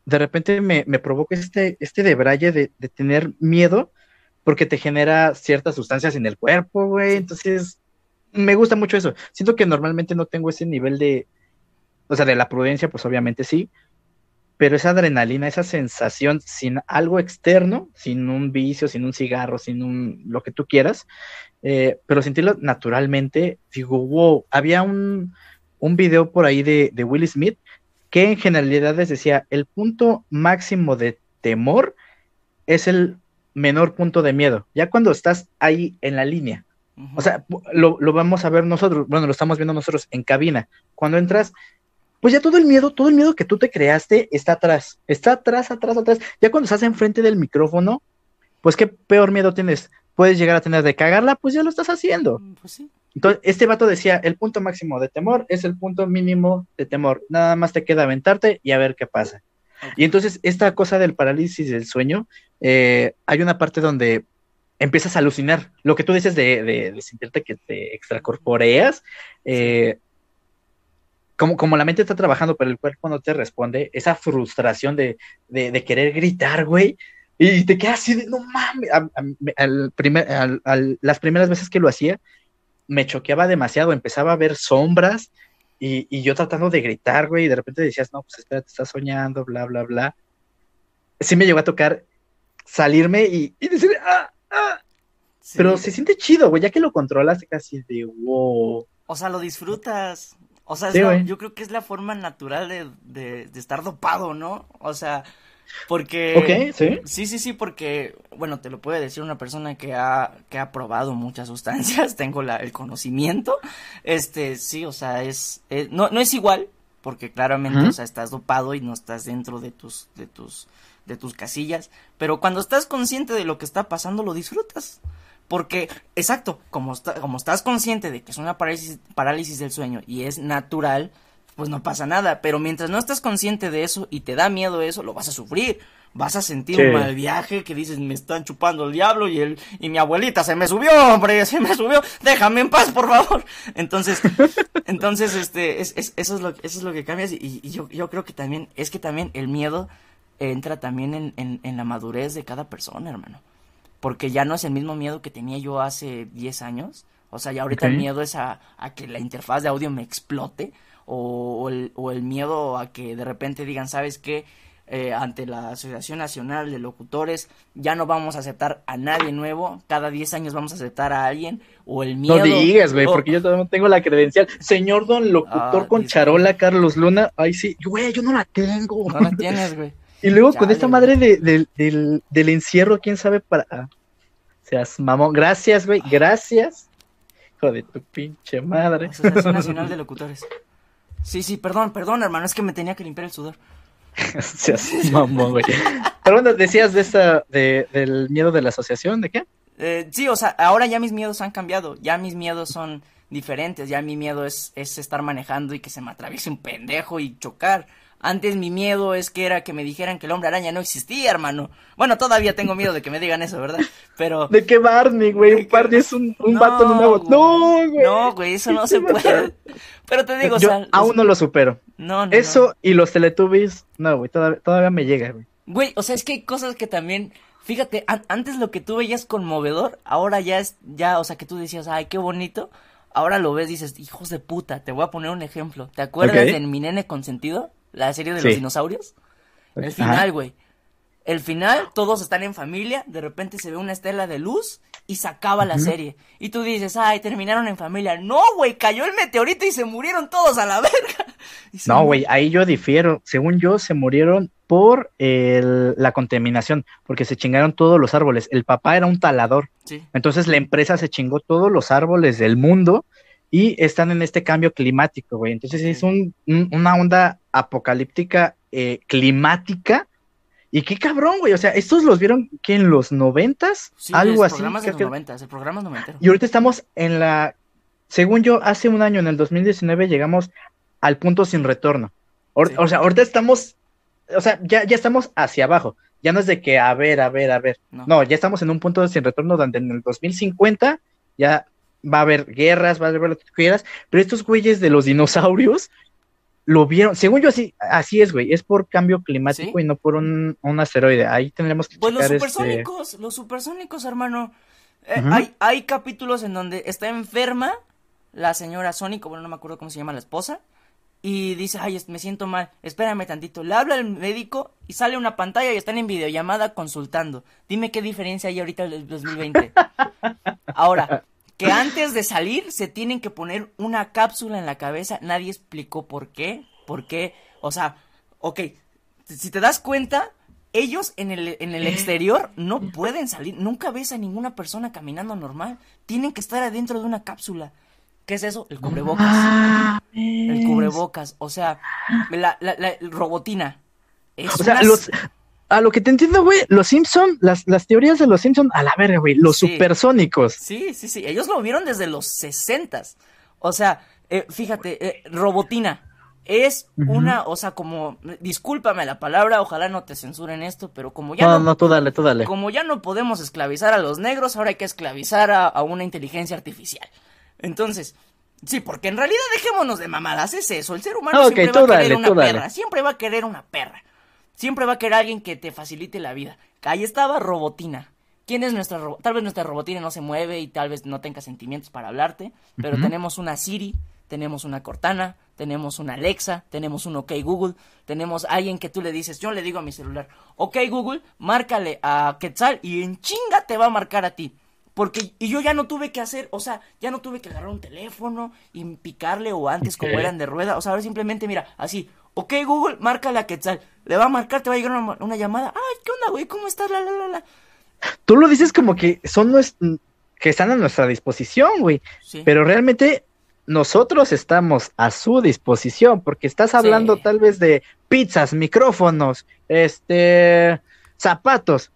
de repente me, me provoca este, este debraye de, de tener miedo, porque te genera ciertas sustancias en el cuerpo, güey. Entonces, me gusta mucho eso. Siento que normalmente no tengo ese nivel de, o sea, de la prudencia, pues obviamente sí, pero esa adrenalina, esa sensación sin algo externo, sin un vicio, sin un cigarro, sin un lo que tú quieras, eh, pero sentirlo naturalmente, digo, wow, había un, un video por ahí de, de Will Smith que en generalidades decía, el punto máximo de temor es el menor punto de miedo, ya cuando estás ahí en la línea, o sea, lo, vamos a ver nosotros, bueno, lo estamos viendo nosotros en cabina. Cuando entras, pues ya todo el miedo, todo el miedo que tú te creaste está atrás, está atrás, atrás, atrás. Ya cuando estás enfrente del micrófono, pues qué peor miedo tienes. Puedes llegar a tener de cagarla, pues ya lo estás haciendo. Mm, pues Entonces, este vato decía, el punto máximo de temor es el punto mínimo de temor. Nada más te queda aventarte y a ver qué pasa. Y entonces, esta cosa del parálisis del sueño, eh, hay una parte donde empiezas a alucinar. Lo que tú dices de, de, sentirte que te extracorporeas, eh, como, como la mente está trabajando, pero el cuerpo no te responde, esa frustración de, de querer gritar, güey, y te quedas así de, no mames, al primer, las primeras veces que lo hacía, me choqueaba demasiado, empezaba a ver sombras y, y yo tratando de gritar, güey, y de repente decías, no, pues espérate, estás soñando, bla, bla, bla. Sí me llegó a tocar salirme y, y decir, ah, ah. Pero se siente chido, güey, ya que lo controlas casi de wow. O sea, lo disfrutas. O sea, yo creo que es la forma natural de, de, de, estar dopado, ¿no? O sea, porque... Ok, sí. Sí, sí, sí, porque, bueno, te lo puede decir una persona que ha, que ha probado muchas sustancias, tengo la, el conocimiento. Este, sí, o sea, es... no, no es igual, porque claramente, o sea, estás dopado y no estás dentro de tus, de tus, de tus casillas, pero cuando estás consciente de lo que está pasando, lo disfrutas. Porque, exacto, como, como estás consciente de que es una parálisis, parálisis del sueño y es natural, pues no pasa nada. Pero mientras no estás consciente de eso y te da miedo eso, lo vas a sufrir. Vas a sentir un mal viaje que dices, me están chupando el diablo y el, y mi abuelita se me subió, hombre, se me subió, déjame en paz, por favor. Entonces, entonces, este, es, es, eso es lo, eso es lo que cambias y, y, yo, yo creo que también, es que también el miedo entra también en, en, en la madurez de cada persona, hermano porque ya no es el mismo miedo que tenía yo hace 10 años. O sea, ya ahorita el miedo es a, que la interfaz de audio me explote o, el, o, el, miedo a que de repente digan, ¿sabes qué? Eh, ante la Asociación Nacional de Locutores ya no vamos a aceptar a nadie nuevo, cada 10 años vamos a aceptar a alguien, o el miedo... No digas, güey, porque yo no tengo la credencial. Señor don locutor ah, con charola, Carlos Luna, ay sí, güey, yo no la tengo. No la tienes, güey. Y luego con esta madre de, del, del, encierro, quién sabe para. Seas mamón. Gracias, güey. Gracias. Hijo de tu pinche madre. Asociación Nacional de Locutores. Sí, sí, perdón, perdón, hermano. Es que me tenía que limpiar el sudor. Seas mamón, güey. Pero bueno, decías de esta, de, del miedo de la asociación, ¿de qué? Eh, sí, o sea, ahora ya mis miedos han cambiado. Ya mis miedos son diferentes. Ya mi miedo es, es estar manejando y que se me atraviese un pendejo y chocar. Antes mi miedo es que era que me dijeran que el hombre araña no existía, hermano. Bueno, todavía tengo miedo de que me digan eso, ¿verdad? Pero. ¿De qué Barney, güey? Barney es un, un vato en una No, güey. No, güey, eso no se puede. Pero te digo, Yo o sea, aún no lo supero. No, no. Eso y los Teletubbies, no, güey, todavía, todavía me llega, güey. Güey, o sea, es que hay cosas que también. Fíjate, antes lo que tú veías conmovedor, ahora ya es, ya, o sea, que tú decías, ay, qué bonito. Ahora lo ves, dices, hijos de puta, te voy a poner un ejemplo. ¿Te acuerdas de Mi Nene Consentido? La serie de los dinosaurios. El final, güey. El final, todos están en familia, de repente se ve una estela de luz y se acaba la serie. Y tú dices, ay, terminaron en familia. No, güey, cayó el meteorito y se murieron todos a la verga. No, güey, ahí yo difiero. Según yo, se murieron por el, la contaminación, porque se chingaron todos los árboles. El papá era un talador. Entonces la empresa se chingó todos los árboles del mundo y están en este cambio climático, güey. Entonces es un, una onda apocalíptica eh, climática. Y qué cabrón, güey. O sea, estos los vieron que en los noventas, algo así. Programas de los noventas, el programa noventero. Y ahorita estamos en la, según yo, hace un año, en el 2019, llegamos al punto sin retorno. O sea, ahorita estamos, o sea, ya, ya estamos hacia abajo. Ya no es de que, a ver, a ver, a ver. No. no, ya estamos en un punto sin retorno donde en el 2050 ya va a haber guerras, va a haber lo que quieras, pero estos güeyes de los dinosaurios lo vieron, según yo así, así es, güey, es por cambio climático y no por un, un, asteroide. Ahí tendremos que Pues los este supersónicos, los supersónicos, hermano. Eh, hay, hay capítulos en donde está enferma la señora Sónico, bueno, no me acuerdo cómo se llama la esposa, y dice, ay, me siento mal, espérame tantito. Le habla al médico y sale una pantalla y están en videollamada consultando. Dime qué diferencia hay ahorita en el 2020. Ahora, que antes de salir se tienen que poner una cápsula en la cabeza. Nadie explicó por qué, por qué, o sea, ok, si te das cuenta, ellos en el, en el exterior no pueden salir, nunca ves a ninguna persona caminando normal, tienen que estar adentro de una cápsula. ¿Qué es eso? El cubrebocas. el cubrebocas, o sea, la, la, la robotina. Es o sea, los, a lo que te entiendo, güey, los Simpson, las, las teorías de los Simpson, a la verga, güey, los supersónicos. Sí, sí, sí, ellos lo vieron desde los sesentas. O sea, eh, fíjate, eh, Robotina es una, o sea, como, discúlpame la palabra, ojalá no te censuren esto, pero como ya no, no, no tú dale, tú dale. Como ya no podemos esclavizar a los negros, ahora hay que esclavizar a, a una inteligencia artificial. Entonces, Sí, porque en realidad dejémonos de mamadas, es eso. El ser humano siempre va a querer una perra. Siempre va a querer una perra. Siempre va a querer alguien que te facilite la vida. Ahí estaba Robotina, ¿Quién es nuestra ro- Tal vez nuestra robotina no se mueve y tal vez no tenga sentimientos para hablarte, pero tenemos una Siri, tenemos una Cortana, tenemos una Alexa, tenemos un OK Google, tenemos alguien que tú le dices, yo le digo a mi celular, OK Google, márcale a Quetzal y en chinga te va a marcar a ti. Porque, y yo ya no tuve que hacer, o sea, ya no tuve que agarrar un teléfono y picarle o antes como eran de rueda, o sea, ahora simplemente mira, así, ok Google, márcale a Quetzal, le va a marcar, te va a llegar una, una llamada, ay, ¿qué onda, güey? ¿Cómo estás? La, la, la, la. Tú lo dices como que son nues- que están a nuestra disposición, güey. Sí. Pero realmente nosotros estamos a su disposición, porque estás hablando Sí. tal vez de pizzas, micrófonos, este, zapatos.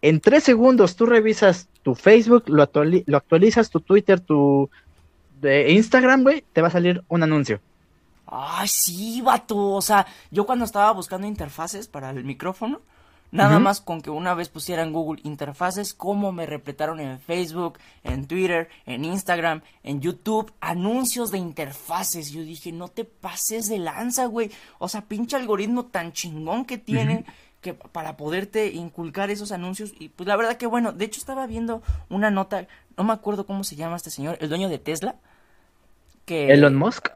En tres segundos tú revisas tu Facebook, lo, lo actualizas, tu Twitter, tu de Instagram, güey, te va a salir un anuncio. Ay, sí, vato. O sea, yo cuando estaba buscando interfaces para el micrófono, nada más con que una vez pusiera en Google interfaces, cómo me repletaron en Facebook, en Twitter, en Instagram, en YouTube, anuncios de interfaces. Yo dije, no te pases de lanza, güey. O sea, pinche algoritmo tan chingón que tienen. Que para poderte inculcar esos anuncios y pues la verdad que bueno, de hecho estaba viendo una nota, no me acuerdo cómo se llama este señor, el dueño de Tesla, que Elon Musk.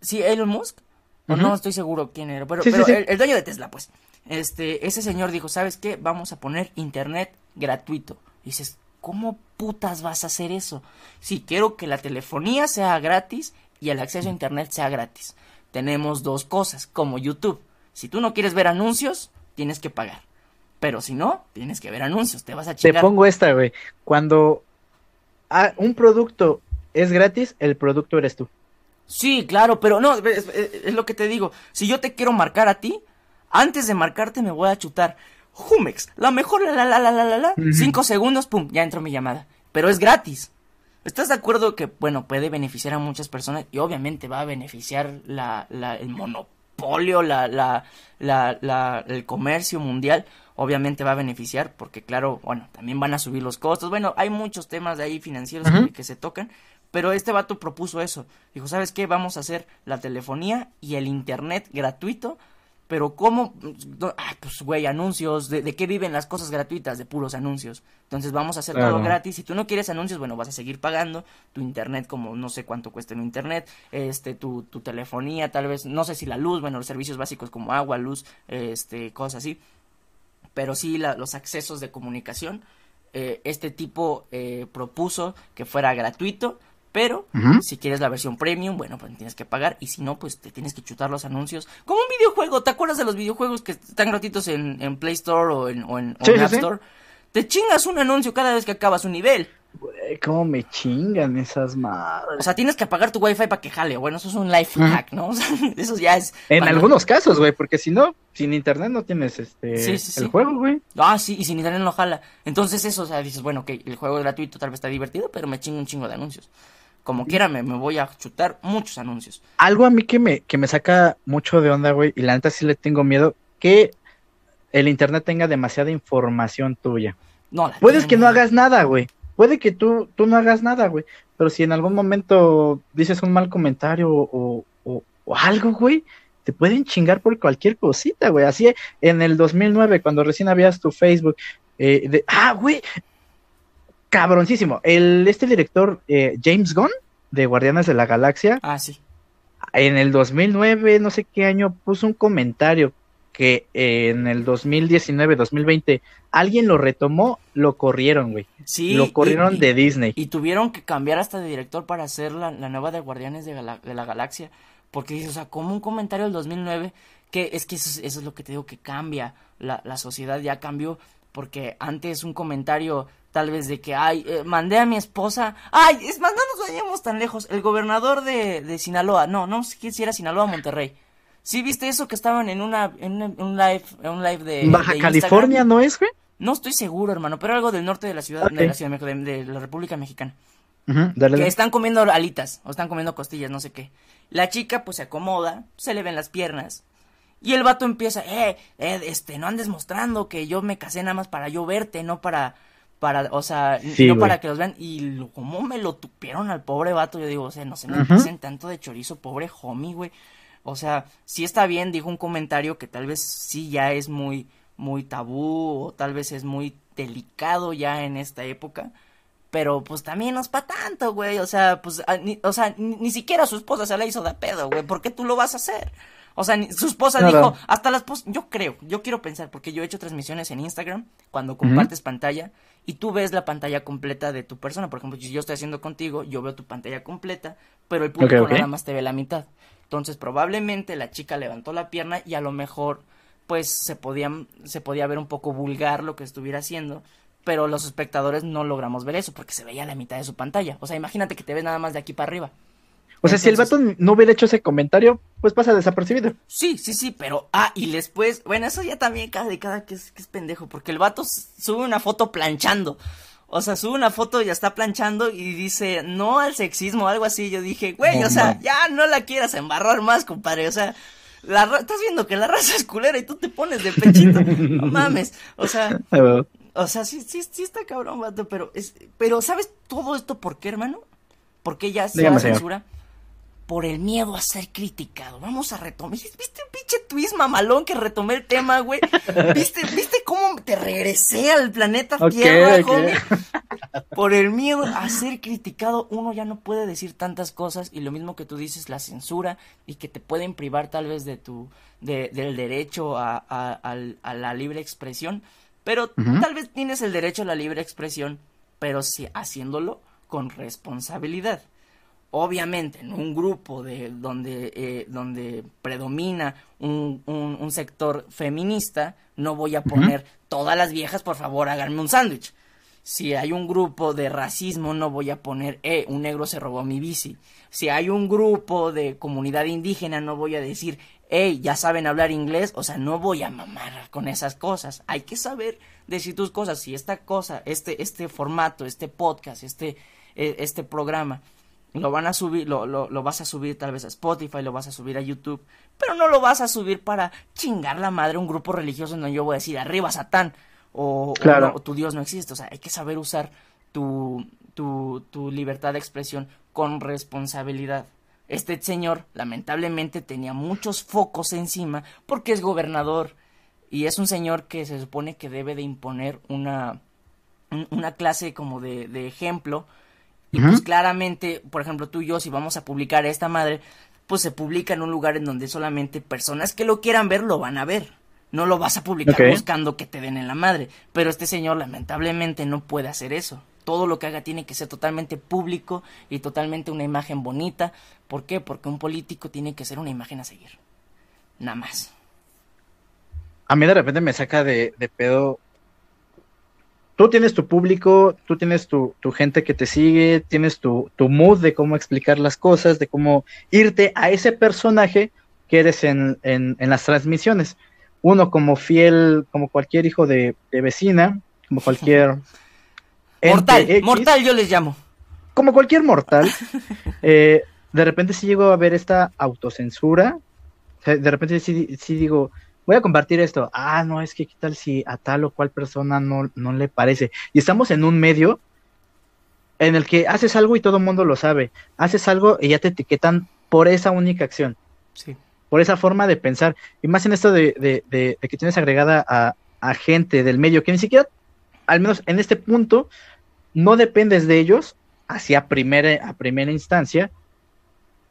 Sí, Elon Musk. No estoy seguro quién era, pero, Sí, pero sí. El, el dueño de Tesla, pues. Este, ese señor dijo, ¿sabes qué? Vamos a poner internet gratuito. Y dices, ¿cómo putas vas a hacer eso? Sí, quiero que la telefonía sea gratis y el acceso a internet sea gratis. Tenemos dos cosas, como YouTube. Si tú no quieres ver anuncios, tienes que pagar. Pero si no, tienes que ver anuncios, te vas a Te chingar. pongo esta, güey. Cuando ah, un producto es gratis, el producto eres tú. Sí, claro, pero no, es, lo que te digo. Si yo te quiero marcar a ti, antes de marcarte me voy a chutar. Jumex, la mejor, la la la la la la la. Ujú. Cinco segundos, pum, ya entró mi llamada. Pero es gratis. ¿Estás de acuerdo que, bueno, puede beneficiar a muchas personas y obviamente va a beneficiar la, la, el monopolio, la, la, la, la, el comercio mundial? Obviamente va a beneficiar porque, claro, bueno, también van a subir los costos. Bueno, hay muchos temas de ahí financieros que, que se tocan. Pero este vato propuso eso. Dijo, ¿sabes qué? Vamos a hacer la telefonía y el internet gratuito. Pero ¿cómo? Ah, pues, güey, anuncios. ¿De, de qué viven las cosas gratuitas? De puros anuncios. Entonces vamos a hacer todo gratis. Si tú no quieres anuncios, bueno, vas a seguir pagando tu internet como no sé cuánto cuesta en internet. Este, tu, tu telefonía, tal vez, no sé si la luz, bueno, los servicios básicos como agua, luz, este, cosas así. Pero sí la- los accesos de comunicación. eh, este tipo eh, propuso que fuera gratuito. Pero si quieres la versión premium, bueno, pues tienes que pagar. Y si no, pues te tienes que chutar los anuncios. Como un videojuego. ¿Te acuerdas de los videojuegos que están gratuitos en, en Play Store o en, o en, o Sí, en sí, App sí. Store? Te chingas un anuncio cada vez que acabas un nivel. Güey, cómo me chingan esas madres. O sea, tienes que apagar tu wifi para que jale. Bueno, eso es un life hack, ¿no? O sea, eso ya es... En algunos casos, güey, porque si no, sin internet no tienes este Sí, sí, sí. el juego, güey. Ah, sí, y sin internet no jala. Entonces eso, o sea, dices, bueno, que el juego es gratuito, tal vez está divertido, pero me chingo un chingo de anuncios. Como quiera, me, me voy a chutar muchos anuncios. Algo a mí que me, que me saca mucho de onda, güey, y la neta sí le tengo miedo, que el internet tenga demasiada información tuya. No, la Puedes que no hagas nada, güey. Puede que tú, tú no hagas nada, güey. Pero si en algún momento dices un mal comentario o, o- o algo, güey, te pueden chingar por cualquier cosita, güey. Así en el 2009, cuando recién habías tu Facebook, eh, de, ah, güey, cabroncísimo. El, este director, eh, James Gunn, de Guardianes de la Galaxia, Ah, sí. en el 2009, no sé qué año, puso un comentario que eh, en el 2019, 2020, alguien lo retomó, lo corrieron, güey. Sí. lo corrieron y- de Disney. Y tuvieron que cambiar hasta de director para hacer la, la nueva de Guardianes de, Gala- de la Galaxia. Porque o sea, como un comentario del 2009, que es que eso, es- eso es lo que te digo, que cambia. La, la sociedad ya cambió. Porque antes un comentario tal vez de que, ay, eh, mandé a mi esposa. Ay, es más, no nos vayamos tan lejos. El gobernador de, de Sinaloa, no, no sé si era Sinaloa o Monterrey. ¿Sí viste eso que estaban en una, en una- un live, en un live de... Baja de California? ¿no es, güey? No estoy seguro, hermano, pero algo del norte de la ciudad, de la ciudad de México, de, de la República Mexicana. Dale, Que dale. están comiendo alitas, o están comiendo costillas, no sé qué. La chica, pues, se acomoda, se le ven las piernas. Y el vato empieza, eh, eh, este, no andes mostrando que yo me casé nada más para yo verte, no para, para, o sea, Sí, no para que los vean. Y lo, como me lo tupieron al pobre vato, yo digo, o sea, no se me pasen tanto de chorizo, pobre homie, güey. O sea, sí está bien, dijo un comentario que tal vez sí ya es muy, muy tabú, o tal vez es muy delicado ya en esta época. Pero pues también no es para tanto, güey. O sea, pues, ni, o sea, ni, siquiera su esposa se la hizo de pedo, güey. ¿Por qué tú lo vas a hacer? O sea, su esposa dijo, hasta las esposa, yo creo, yo quiero pensar, porque yo he hecho transmisiones en Instagram cuando compartes pantalla y tú ves la pantalla completa de tu persona. Por ejemplo, si yo estoy haciendo contigo, yo veo tu pantalla completa, pero el público nada más te ve la mitad. Entonces, probablemente la chica levantó la pierna y a lo mejor, pues, se podía, se podía ver un poco vulgar lo que estuviera haciendo, pero los espectadores no logramos ver eso porque se veía la mitad de su pantalla. O sea, imagínate que te ves nada más de aquí para arriba. O sea, si el vato no hubiera hecho ese comentario, pues pasa desapercibido. Sí, sí, sí, pero. Ah, y después. Bueno, eso ya también cada de cada que es, que es pendejo. Porque el vato sube una foto planchando. O sea, sube una foto y ya está planchando y dice, no al sexismo, algo así. Yo dije, güey, o sea, ya no la quieras embarrar más, compadre. O sea, la estás viendo que la raza es culera y tú te pones de pechito. no mames. O sea, o sea, sí, sí, sí está cabrón, vato, pero es, pero ¿sabes todo esto por qué, hermano? ¿Por qué ya se la censura? por el miedo a ser criticado. Vamos a retomar. ¿Viste un pinche twist mamalón que retomé el tema, güey? ¿Viste, ¿Viste cómo te regresé al planeta Tierra, Por el miedo a ser criticado, uno ya no puede decir tantas cosas. Y lo mismo que tú dices, la censura, y que te pueden privar tal vez de tu, de, del derecho a, a, la libre expresión. Pero tal vez tienes el derecho a la libre expresión, pero si haciéndolo con responsabilidad obviamente en un grupo de donde, eh, donde predomina un, un, sector feminista, no voy a poner todas las viejas, por favor, háganme un sándwich. Si hay un grupo de racismo, no voy a poner, eh, un negro se robó mi bici. Si hay un grupo de comunidad indígena, no voy a decir, hey, ya saben hablar inglés. O sea, no voy a mamar con esas cosas. Hay que saber decir tus cosas. Si esta cosa, este, este formato, este podcast, este, e, este programa lo van a subir, lo, lo, lo, vas a subir tal vez a Spotify, lo vas a subir a YouTube, pero no lo vas a subir para chingar la madre un grupo religioso en donde yo voy a decir arriba Satán o, tu Dios no existe. O sea, hay que saber usar tu, tu, tu libertad de expresión con responsabilidad. Este señor lamentablemente tenía muchos focos encima porque es gobernador y es un señor que se supone que debe de imponer una, una clase como de, de ejemplo y pues claramente, por ejemplo, tú y yo, si vamos a publicar esta madre, pues se publica en un lugar en donde solamente personas que lo quieran ver lo van a ver. No lo vas a publicar buscando que te den en la madre. Pero este señor lamentablemente no puede hacer eso. Todo lo que haga tiene que ser totalmente público y totalmente una imagen bonita. ¿Por qué? Porque un político tiene que ser una imagen a seguir. Nada más. A mí de repente me saca de, de pedo tú tienes tu público, tú tienes tu, gente que te sigue, tienes tu, mood de cómo explicar las cosas, de cómo irte a ese personaje que eres en, las transmisiones. Uno como fiel, como cualquier hijo de, vecina, como cualquier... mortal, mortal yo les llamo. Como cualquier mortal, eh, de repente sí llego a ver esta autocensura, de repente sí, sí digo, voy a compartir esto. Ah, no, es que qué tal si a tal o cual persona no, no le parece. Y estamos en un medio en el que haces algo y todo el mundo lo sabe. Haces algo y ya te etiquetan por esa única acción. Sí. Por esa forma de pensar. Y más en esto de, de, de, que tienes agregada a, a, gente del medio que ni siquiera, al menos en este punto, no dependes de ellos hacia primera, a primera instancia,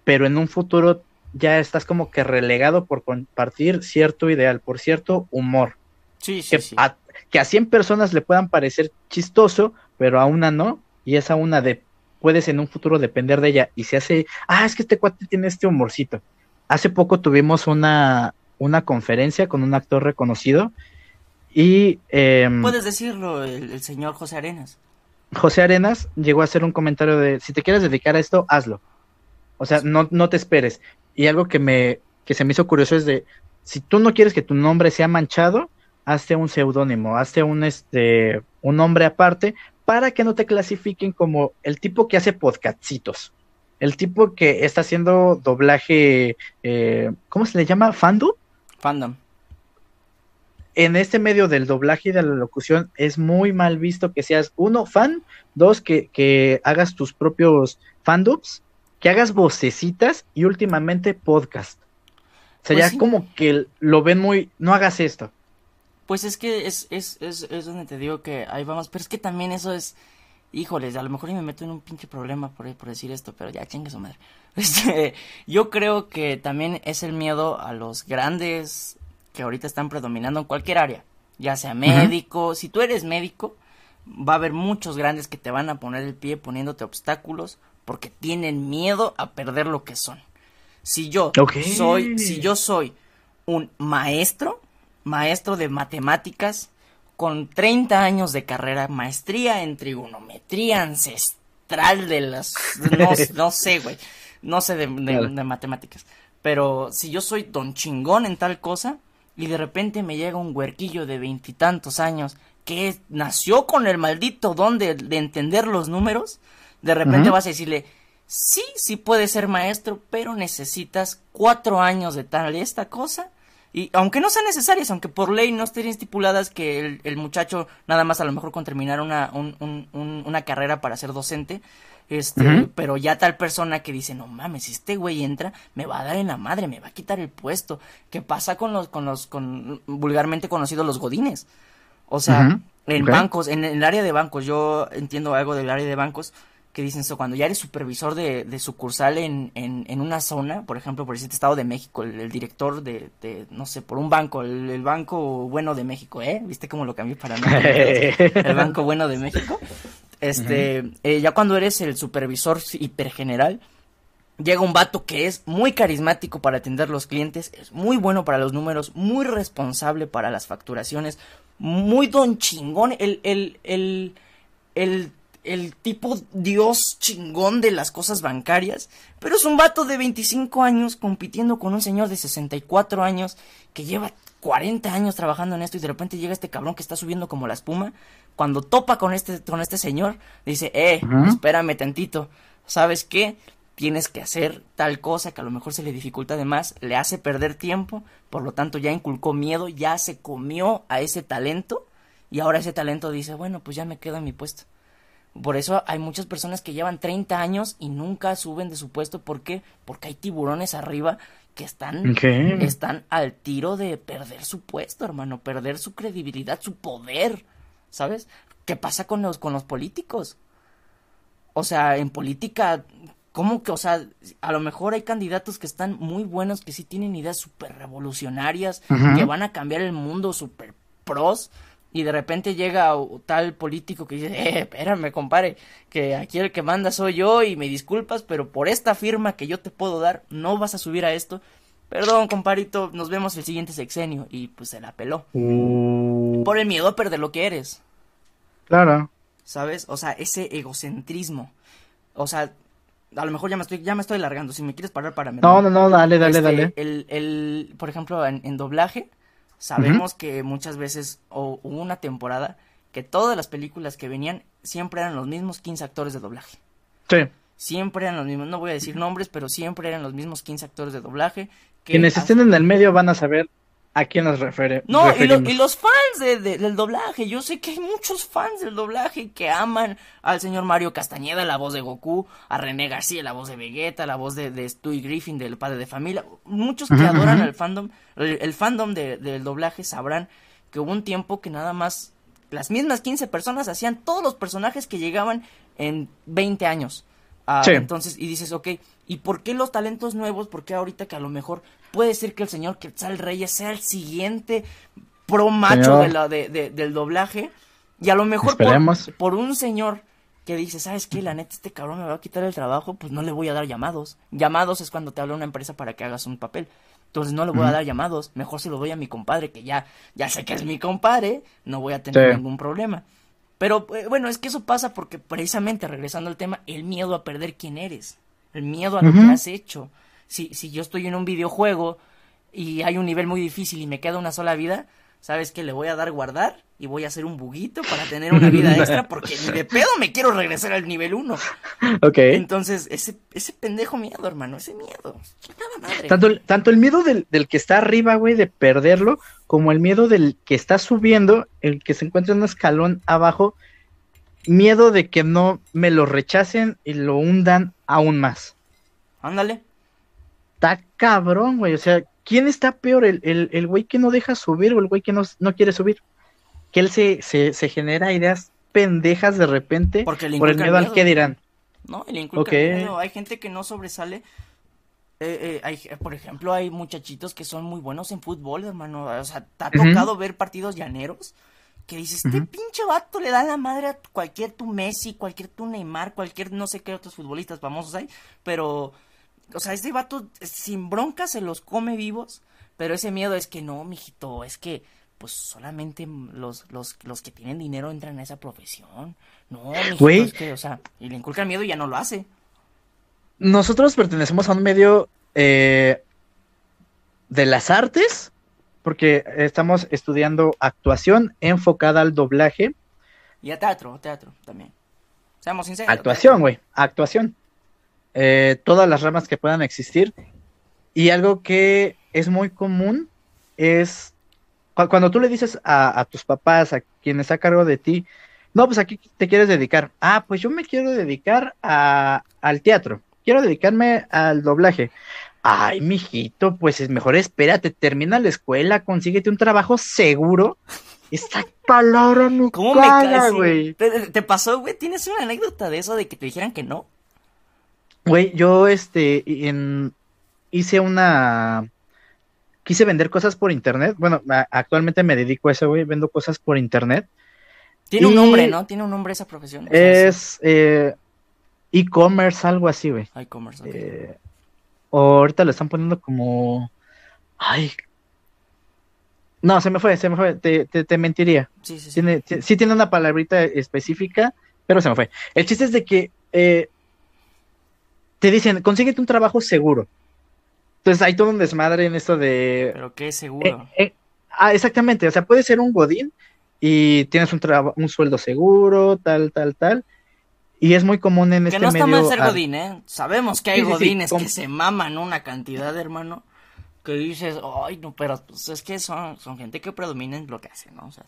pero en un futuro ya estás como que relegado por compartir cierto ideal, por cierto humor. Sí, sí, que, A, que a 100 personas le puedan parecer chistoso, pero a una no, y esa una de puedes en un futuro depender de ella y se hace, ah, es que este cuate tiene este humorcito. Hace poco tuvimos una, una conferencia con un actor reconocido y... Em, Puedes decirlo, el, el señor José Arenas. José Arenas llegó a hacer un comentario de, si te quieres dedicar a esto, hazlo. O sea, no, no te esperes. Y algo que me que se me hizo curioso es de si tú no quieres que tu nombre sea manchado, hazte un seudónimo, hazte un este un nombre aparte para que no te clasifiquen como el tipo que hace podcastitos. El tipo que está haciendo doblaje, eh, ¿cómo se le llama? ¿Fandom? Fandom. En este medio del doblaje y de la locución es muy mal visto que seas, uno, fan, dos, que, que hagas tus propios fandoms que hagas vocecitas y últimamente podcast. O sea, pues ya como que lo ven muy, no hagas esto. Pues es que es, es, es, es donde te digo que ahí vamos, pero es que también eso es, híjoles, a lo mejor y me meto en un pinche problema por, por decir esto, pero ya chingue su madre. Este, yo creo que también es el miedo a los grandes que ahorita están predominando en cualquier área, ya sea médico, si tú eres médico, va a haber muchos grandes que te van a poner el pie poniéndote obstáculos porque tienen miedo a perder lo que son. Si yo soy, si yo soy un maestro, maestro de matemáticas, con 30 años de carrera, maestría en trigonometría ancestral de las... No, sé, güey. No sé de, matemáticas. Pero si yo soy don chingón en tal cosa y de repente me llega un huerquillo de veintitantos años que nació con el maldito don de, entender los números, de repente vas a decirle, sí, sí puedes ser maestro, pero necesitas cuatro años de tal esta cosa. Y aunque no sean necesarias, aunque por ley no estén estipuladas que el, muchacho nada más a lo mejor con terminar una, una carrera para ser docente, este, pero ya tal persona que dice, no mames, si este güey entra, me va a dar en la madre, me va a quitar el puesto. ¿Qué pasa con los, con los, con vulgarmente conocidos los godines? O sea, en bancos, en el área de bancos, yo entiendo algo del área de bancos, que dicen eso, cuando ya eres supervisor de, de sucursal en, en, una zona, por ejemplo, por el Estado de México, el, director de, de, no sé, por un banco, el, Banco Bueno de México, ¿eh? ¿Viste cómo lo cambié para no? el Banco Bueno de México. Este, eh, ya cuando eres el supervisor hipergeneral, llega un vato que es muy carismático para atender los clientes, es muy bueno para los números, muy responsable para las facturaciones, muy don chingón, el, el, el, el el tipo dios chingón de las cosas bancarias, pero es un vato de 25 años compitiendo con un señor de 64 años que lleva 40 años trabajando en esto y de repente llega este cabrón que está subiendo como la espuma. Cuando topa con este, con este señor, dice, eh, espérame tantito, ¿sabes qué? Tienes que hacer tal cosa que a lo mejor se le dificulta de más, le hace perder tiempo, por lo tanto ya inculcó miedo, ya se comió a ese talento y ahora ese talento dice, bueno, pues ya me quedo en mi puesto. Por eso hay muchas personas que llevan 30 años y nunca suben de su puesto. ¿Por qué? Porque hay tiburones arriba que están, están al tiro de perder su puesto, hermano, perder su credibilidad, su poder. ¿Sabes? ¿Qué pasa con los, con los políticos? O sea, en política, ¿cómo que, o sea, a lo mejor hay candidatos que están muy buenos, que sí tienen ideas súper revolucionarias, que van a cambiar el mundo súper pros, y de repente llega tal político que dice, eh, espérame, compadre, que aquí el que manda soy yo y me disculpas, pero por esta firma que yo te puedo dar, no vas a subir a esto. Perdón, comparito, nos vemos el siguiente sexenio. Y pues se la peló. Uh. Por el miedo a perder lo que eres. Claro. ¿Sabes? O sea, ese egocentrismo. O sea, a lo mejor ya me estoy, ya me estoy largando. Si me quieres parar, para No, no, no, dale, dale, este, dale. El, el, por ejemplo, en doblaje, Sabemos que muchas veces o hubo una temporada que todas las películas que venían siempre eran los mismos 15 actores de doblaje. Sí. Siempre eran los mismos, no voy a decir nombres, pero siempre eran los mismos 15 actores de doblaje. Quienes estén en el medio van a saber a quién nos refiere. No, y, los fans del doblaje. Yo sé que hay muchos fans del doblaje que aman al señor Mario Castañeda, la voz de Goku, a René García, la voz de Vegeta, la voz de, de Stewie Griffin, del padre de familia. Muchos que adoran al fandom, el, fandom del doblaje sabrán que hubo un tiempo que nada más las mismas 15 personas hacían todos los personajes que llegaban en 20 años. Ah, entonces, y dices, ok, ¿y por qué los talentos nuevos? Porque ahorita que a lo mejor puede ser que el señor Quetzal Reyes sea el siguiente pro macho de la, de, del doblaje? Y a lo mejor por, por, un señor que dice, ¿sabes qué? La neta, este cabrón me va a quitar el trabajo, pues no le voy a dar llamados. Llamados es cuando te habla una empresa para que hagas un papel. Entonces no le voy a dar llamados, mejor se lo doy a mi compadre, que ya, ya sé que es mi compadre, no voy a tener ningún problema. Pero eh, bueno, es que eso pasa porque precisamente, regresando al tema, el miedo a perder quién eres, el miedo a lo que has hecho. Si, si yo estoy en un videojuego y hay un nivel muy difícil y me queda una sola vida, ¿sabes qué? Le voy a dar guardar y voy a hacer un buguito para tener una vida extra porque ni de pedo me quiero regresar al nivel 1. Ok. Entonces, ese, ese pendejo miedo, hermano, ese miedo. Tanto, el, tanto el miedo del, del que está arriba, güey, de perderlo, como el miedo del que está subiendo, el que se encuentra en un escalón abajo, miedo de que no me lo rechacen y lo hundan aún más. Ándale. Está cabrón, güey. O sea, ¿quién está peor? ¿El, el, el güey que no deja subir o el güey que no, no quiere subir? Que él se, se, se genera ideas pendejas de repente Porque por el inculcan miedo al miedo. que dirán. ¿no? Y le inculcan Ok. miedo. Hay gente que no sobresale. Eh, eh, hay, por ejemplo, hay muchachitos que son muy buenos en fútbol, hermano. O sea, te ha tocado ver partidos llaneros que dices, este pinche vato le da la madre a cualquier tu Messi, cualquier tu Neymar, cualquier no sé qué otros futbolistas famosos hay, pero, o sea, este vato sin bronca se los come vivos, pero ese miedo es que no, mijito, es que pues solamente los, los, los que tienen dinero entran a esa profesión. No, mijito, Güey. es que, o sea, y le inculcan miedo y ya no lo hace. Nosotros pertenecemos a un medio eh, de las artes, porque estamos estudiando actuación enfocada al doblaje. Y a teatro, a teatro también. Seamos sinceros. Actuación, güey, actuación. Eh, todas las ramas que puedan existir. Y algo que es muy común es cu- cuando tú le dices a, a tus papás, a quien está a cargo de ti, no, pues aquí te quieres dedicar. Ah, pues yo me quiero dedicar a, al teatro. Quiero dedicarme al doblaje. Ay, mijito, pues es mejor espérate, termina la escuela, consíguete un trabajo seguro. Esta palabra me ¿Cómo me caga, cae? güey. ¿Te, te pasó, güey? ¿Tienes una anécdota de eso de que te dijeran que no? Güey, yo este en, hice una quise vender cosas por internet. Bueno, a- actualmente me dedico a eso, güey, vendo cosas por internet. Tiene un nombre, ¿no? Tiene un nombre esa profesión. Es eh, e-commerce, algo así, güey. E-commerce, ok. Eh, ahorita lo están poniendo como ay. No, se me fue, se me fue, te, te, te mentiría. Sí, sí, sí. Tiene, ti- sí tiene una palabrita específica, pero se me fue. El chiste es de que eh, te dicen, consíguete un trabajo seguro. Entonces hay todo un desmadre en esto de... Pero qué seguro. eh, eh, ah, exactamente, o sea, puede ser un godín y tienes un, un sueldo seguro, tal, tal, tal. Y es muy común en que este no está medio... mal ser ah, godín, ¿eh? Sabemos que hay Sí, sí, sí, godines que se maman una cantidad, hermano. Que dices, ay, no, pero pues, es que son, son gente que predomina en lo que hace, ¿no? O sea,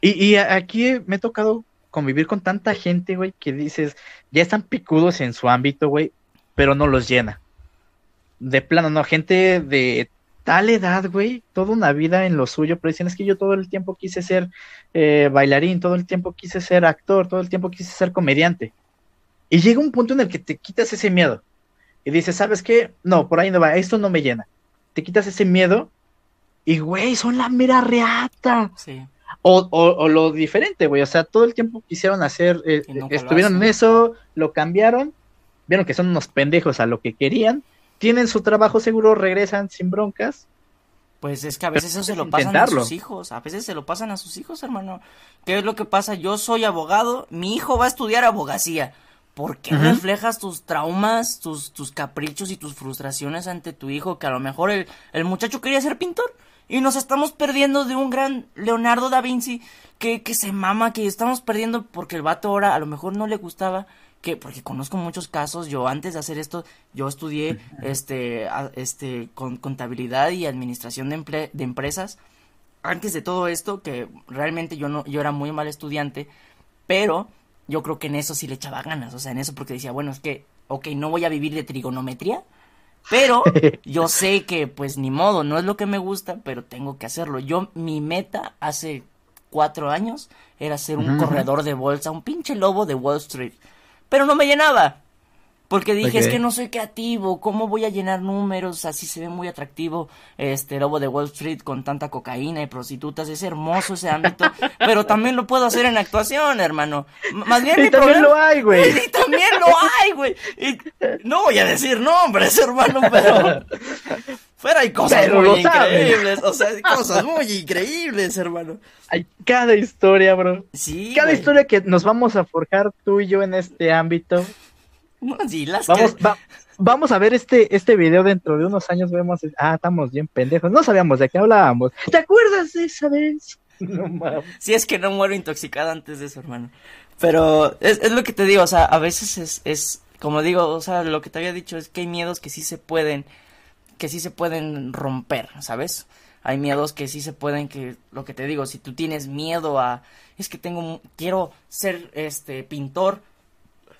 Y, y aquí me ha tocado convivir con tanta gente, güey, que dices, ya están picudos en su ámbito, güey, pero no los llena. De plano, no, gente de tal edad, güey, toda una vida en lo suyo, pero dicen, es que yo todo el tiempo quise ser eh, bailarín, todo el tiempo quise ser actor, todo el tiempo quise ser comediante. Y llega un punto en el que te quitas ese miedo y dices, ¿sabes qué? No, por ahí no va, esto no me llena. Te quitas ese miedo y, güey, son la mera reata. sí. O, o, o lo diferente, güey. O sea, todo el tiempo quisieron hacer, eh, estuvieron en eso, lo cambiaron, vieron que son unos pendejos a lo que querían, tienen su trabajo seguro, regresan sin broncas. Pues es que a veces eso se lo pasan intentarlo. a sus hijos, a veces se lo pasan a sus hijos, hermano. ¿Qué es lo que pasa? Yo soy abogado, mi hijo va a estudiar abogacía. ¿Por qué reflejas tus traumas, tus, tus caprichos y tus frustraciones ante tu hijo? Que a lo mejor el, el muchacho quería ser pintor y nos estamos perdiendo de un gran Leonardo da Vinci que, que se mama, que estamos perdiendo porque el vato ahora a lo mejor no le gustaba que porque conozco muchos casos yo antes de hacer esto yo estudié este a- este con contabilidad y administración de, emple- de empresas. Antes de todo esto que realmente yo no yo era muy mal estudiante pero yo creo que en eso sí le echaba ganas o sea en eso porque decía bueno es que ok no voy a vivir de trigonometría pero yo sé que pues ni modo no es lo que me gusta pero tengo que hacerlo yo mi meta hace cuatro años era ser un corredor de bolsa un pinche lobo de Wall Street pero no me llenaba. Porque dije, es que no soy creativo, ¿cómo voy a llenar números? Así se ve muy atractivo este lobo de Wall Street con tanta cocaína y prostitutas, es hermoso ese ámbito, pero también lo puedo hacer en actuación, hermano. Más bien Y mi también problema- lo hay, güey. Y también lo hay, güey. Y no voy a decir nombres, hermano, pero fuera hay cosas Pero muy increíbles, o sea, hay cosas muy increíbles, hermano. Hay cada historia, bro. Sí, Cada güey. historia que nos vamos a forjar tú y yo en este ámbito. No, sí, las Vamos, que- va- vamos a ver este, este video dentro de unos años. Vemos, ah, estamos bien pendejos. No sabíamos de qué hablábamos. ¿Te acuerdas de esa vez? No mames. Si es que no muero intoxicada antes de eso, hermano. Pero es, es lo que te digo, o sea, a veces es, es, como digo, o sea, lo que te había dicho es que hay miedos que sí se pueden, que sí se pueden romper, ¿sabes? Hay miedos que sí se pueden, que, lo que te digo, si tú tienes miedo a, es que tengo, mu- quiero ser, este, pintor,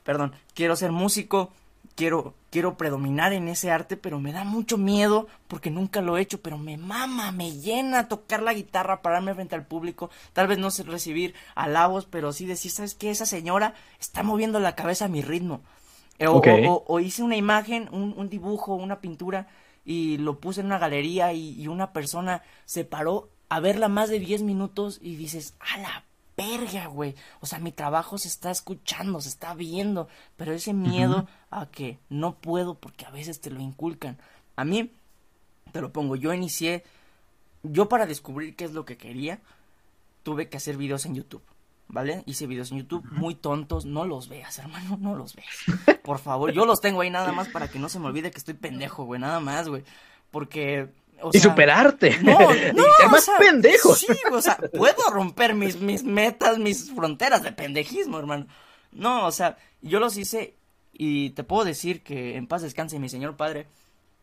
perdón, quiero ser músico, quiero, quiero predominar en ese arte, pero me da mucho miedo porque nunca lo he hecho, pero me mama, me llena tocar la guitarra, pararme frente al público, tal vez no sé recibir halagos, pero sí decir, ¿sabes qué? Esa señora está moviendo la cabeza a mi ritmo. Eh, o, hice una imagen, un, dibujo, una pintura y lo puse en una galería y, y una persona se paró a verla más de 10 minutos y dices, a la verga, güey. O sea, mi trabajo se está escuchando, se está viendo, pero ese miedo a que no puedo porque a veces te lo inculcan. A mí, te lo pongo, yo inicié, yo para descubrir qué es lo que quería, tuve que hacer videos en YouTube. ¿Vale? Hice videos en YouTube muy tontos, no los veas, hermano, no los veas. Por favor, yo los tengo ahí nada más para que no se me olvide que estoy pendejo, güey, nada más, güey. Porque y superarte. No, no. ser más pendejo. Sí, o sea, puedo romper mis, mis metas, mis fronteras de pendejismo, hermano. No, o sea, yo los hice y te puedo decir que en paz descanse mi señor padre,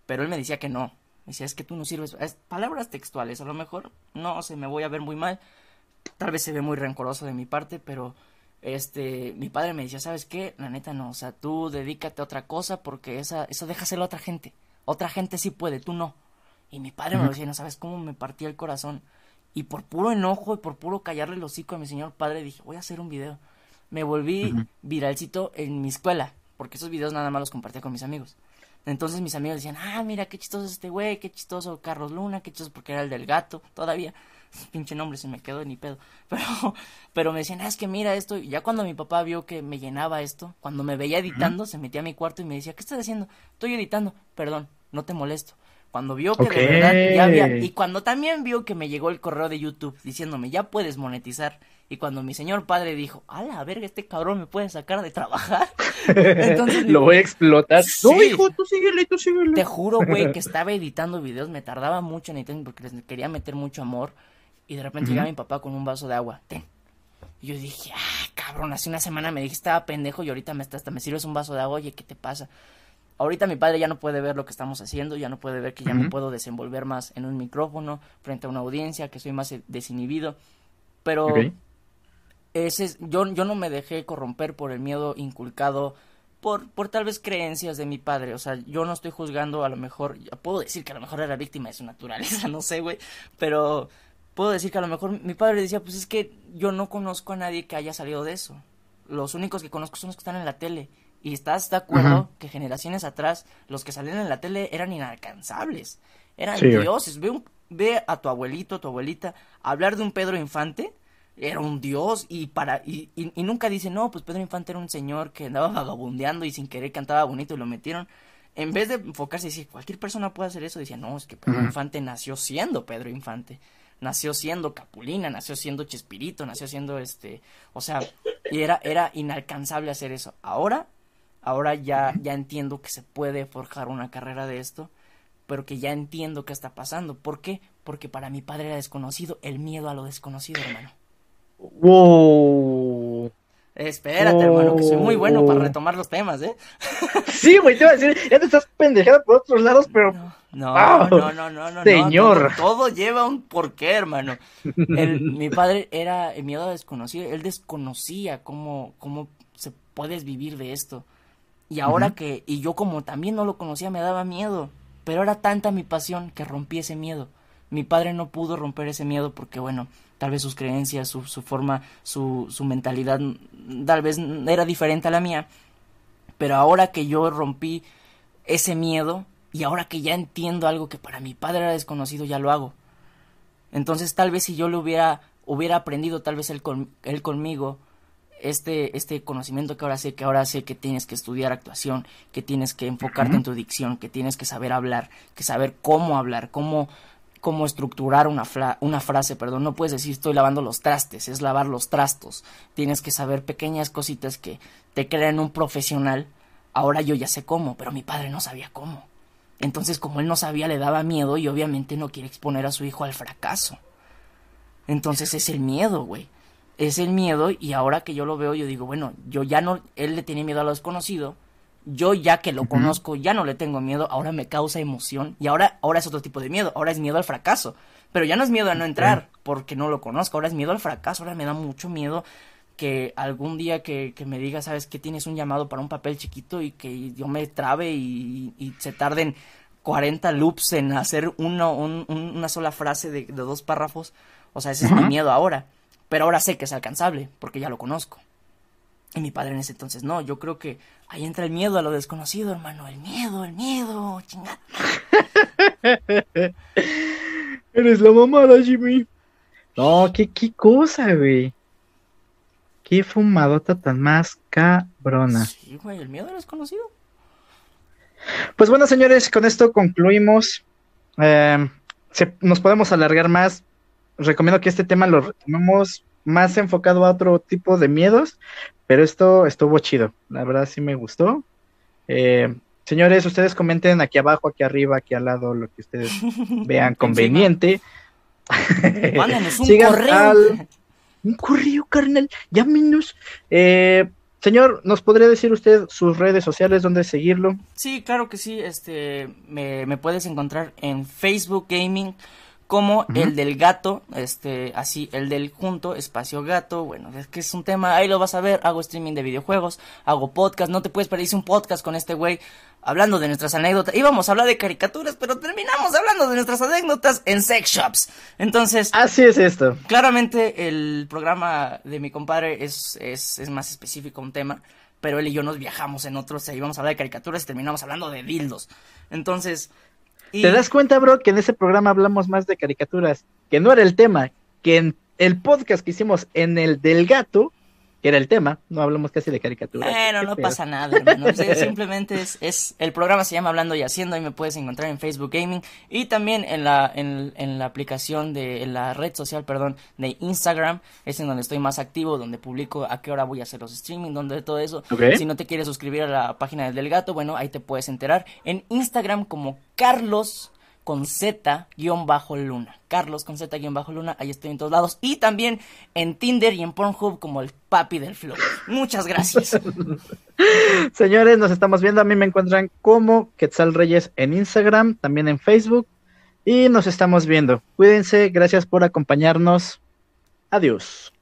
pero él me decía que no. Me decía, es que tú no sirves. Es palabras textuales, a lo mejor no sé, me voy a ver muy mal. Tal vez se ve muy rencoroso de mi parte, pero este, mi padre me decía, ¿sabes qué? La neta no, o sea, tú dedícate a otra cosa porque esa, eso déjaselo a otra gente. Otra gente sí puede, tú no. Y mi padre me lo decía, no sabes cómo me partía el corazón. Y por puro enojo y por puro callarle el hocico a mi señor padre, dije, voy a hacer un video. Me volví viralcito en mi escuela, porque esos videos nada más los compartía con mis amigos. Entonces mis amigos decían, ah, mira, qué chistoso este güey, qué chistoso Carlos Luna, qué chistoso porque era el del gato, todavía. Pinche nombre se me quedó ni pedo. Pero, pero me decían, ah, es que mira esto. Y ya cuando mi papá vio que me llenaba esto, cuando me veía editando, se metía a mi cuarto y me decía, ¿qué estás haciendo? Estoy editando. Perdón, no te molesto. Cuando vio que de verdad ya había. Y cuando también vio que me llegó el correo de YouTube diciéndome, ya puedes monetizar. Y cuando mi señor padre dijo, a la verga, este cabrón me puede sacar de trabajar. Entonces, Lo voy a explotar. No, hijo, tú síguele, tú síguele. Te juro, güey, que estaba editando videos, me tardaba mucho en editar porque les quería meter mucho amor. Y de repente llega mi papá con un vaso de agua. Ten. Y yo dije, ah, cabrón, hace una semana me dijiste estaba pendejo y ahorita me, hasta me sirves un vaso de agua. Oye, ¿qué te pasa? Ahorita mi padre ya no puede ver lo que estamos haciendo, ya no puede ver que ya me puedo desenvolver más en un micrófono, frente a una audiencia, que soy más desinhibido. Pero ese yo, yo no me dejé corromper por el miedo inculcado por, por tal vez creencias de mi padre. O sea, yo no estoy juzgando, a lo mejor, puedo decir que a lo mejor era víctima de su naturaleza, no sé, güey. Pero puedo decir que a lo mejor mi padre decía, pues es que yo no conozco a nadie que haya salido de eso. Los únicos que conozco son los que están en la tele. Y estás de acuerdo que generaciones atrás los que salían en la tele eran inalcanzables. Eran dioses. Ve, ve a tu abuelito, tu abuelita, hablar de un Pedro Infante. Era un dios y para y, y, nunca dice, no, pues Pedro Infante era un señor que andaba vagabundeando y sin querer cantaba bonito y lo metieron. En vez de enfocarse y decir, cualquier persona puede hacer eso, decía, no, es que Pedro Infante nació siendo Pedro Infante nació siendo Capulina, nació siendo Chespirito, nació siendo este, o sea, y era, era inalcanzable hacer eso. Ahora Ahora ya, ya entiendo que se puede forjar una carrera de esto, pero que ya entiendo qué está pasando. ¿Por qué? Porque para mi padre era desconocido, el miedo a lo desconocido, hermano. Wow. Espérate, hermano, que soy muy bueno para retomar los temas, ¿eh? Sí, güey, te iba a decir, ya te estás pendejando por otros lados, pero. No, no, no, no, no, Señor. todo, lleva un porqué, hermano. mi padre era el miedo a desconocido, él desconocía cómo, cómo se puedes vivir de esto. Y ahora que, y yo como también no lo conocía, me daba miedo. Pero era tanta mi pasión que rompí ese miedo. Mi padre no pudo romper ese miedo porque, bueno, tal vez sus creencias, su, su forma, su, su mentalidad, tal vez era diferente a la mía. Pero ahora que yo rompí ese miedo y ahora que ya entiendo algo que para mi padre era desconocido, ya lo hago. Entonces tal vez si yo lo hubiera, hubiera aprendido, tal vez él, él conmigo, este, este conocimiento que ahora sé, que ahora sé que tienes que estudiar actuación, que tienes que enfocarte en tu dicción, que tienes que saber hablar, que saber cómo hablar, cómo, cómo estructurar una, una frase, perdón, no puedes decir estoy lavando los trastes, es lavar los trastos, tienes que saber pequeñas cositas que te crean un profesional, ahora yo ya sé cómo, pero mi padre no sabía cómo. Entonces, como él no sabía, le daba miedo y obviamente no quiere exponer a su hijo al fracaso. Entonces es el miedo, güey es el miedo y ahora que yo lo veo yo digo, bueno, yo ya no, él le tiene miedo a lo desconocido, yo ya que lo conozco ya no le tengo miedo, ahora me causa emoción y ahora, ahora es otro tipo de miedo, ahora es miedo al fracaso, pero ya no es miedo a no entrar porque no lo conozco, ahora es miedo al fracaso, ahora me da mucho miedo que algún día que, me diga, sabes que tienes un llamado para un papel chiquito y que yo me trabe y, se tarden 40 loops en hacer uno, una sola frase de, dos párrafos. O sea, ese es mi miedo ahora. Pero ahora sé que es alcanzable, porque ya lo conozco. Y mi padre en ese entonces no, yo creo que ahí entra el miedo a lo desconocido, hermano. El miedo, el miedo, chingada. Eres la mamada, Jimmy. No, qué, qué cosa, güey. Qué fumadota tan más cabrona. Sí, güey, el miedo a lo desconocido. Pues bueno, señores, con esto concluimos. Eh, nos podemos alargar más. Recomiendo que este tema lo retomemos más enfocado a otro tipo de miedos, pero esto estuvo chido, la verdad sí me gustó. Eh, señores, ustedes comenten aquí abajo, aquí arriba, aquí al lado, lo que ustedes vean conveniente. Mándanos un correo. Un correo, carnal, llámenos. Eh, señor, ¿nos podría decir usted sus redes sociales, dónde seguirlo? Sí, claro que sí, este, me, me puedes encontrar en Facebook Gaming como el del gato, este, así, el del junto, espacio gato, bueno, es que es un tema, ahí lo vas a ver, hago streaming de videojuegos, hago podcast, no te puedes perder un podcast con este güey, hablando de nuestras anécdotas, íbamos a hablar de caricaturas, pero terminamos hablando de nuestras anécdotas en sex shops, entonces... Así es esto. Claramente el programa de mi compadre es, es, es más específico un tema, pero él y yo nos viajamos en otros, y íbamos a hablar de caricaturas y terminamos hablando de dildos, entonces ¿Te das cuenta, bro, que en ese programa hablamos más de caricaturas? Que no era el tema, que en el podcast que hicimos en el del gato, que era el tema, no hablamos casi de caricaturas. Bueno, no pasa nada, hermano. simplemente es, es, el programa se llama Hablando y Haciendo y me puedes encontrar en Facebook Gaming y también en la, en, en la aplicación de, en la red social, perdón, de Instagram, es en donde estoy más activo, donde publico a qué hora voy a hacer los streaming, donde todo eso. Si no te quieres suscribir a la página del Gato, bueno, ahí te puedes enterar en Instagram como Carlos con Z guion bajo luna. Carlos con Z guion bajo luna, ahí estoy en todos lados. Y también en Tinder y en Pornhub como el papi del flow. Muchas gracias. Señores, nos estamos viendo. A mí me encuentran como Quetzal Reyes en Instagram, también en Facebook. Y nos estamos viendo. Cuídense, gracias por acompañarnos. Adiós.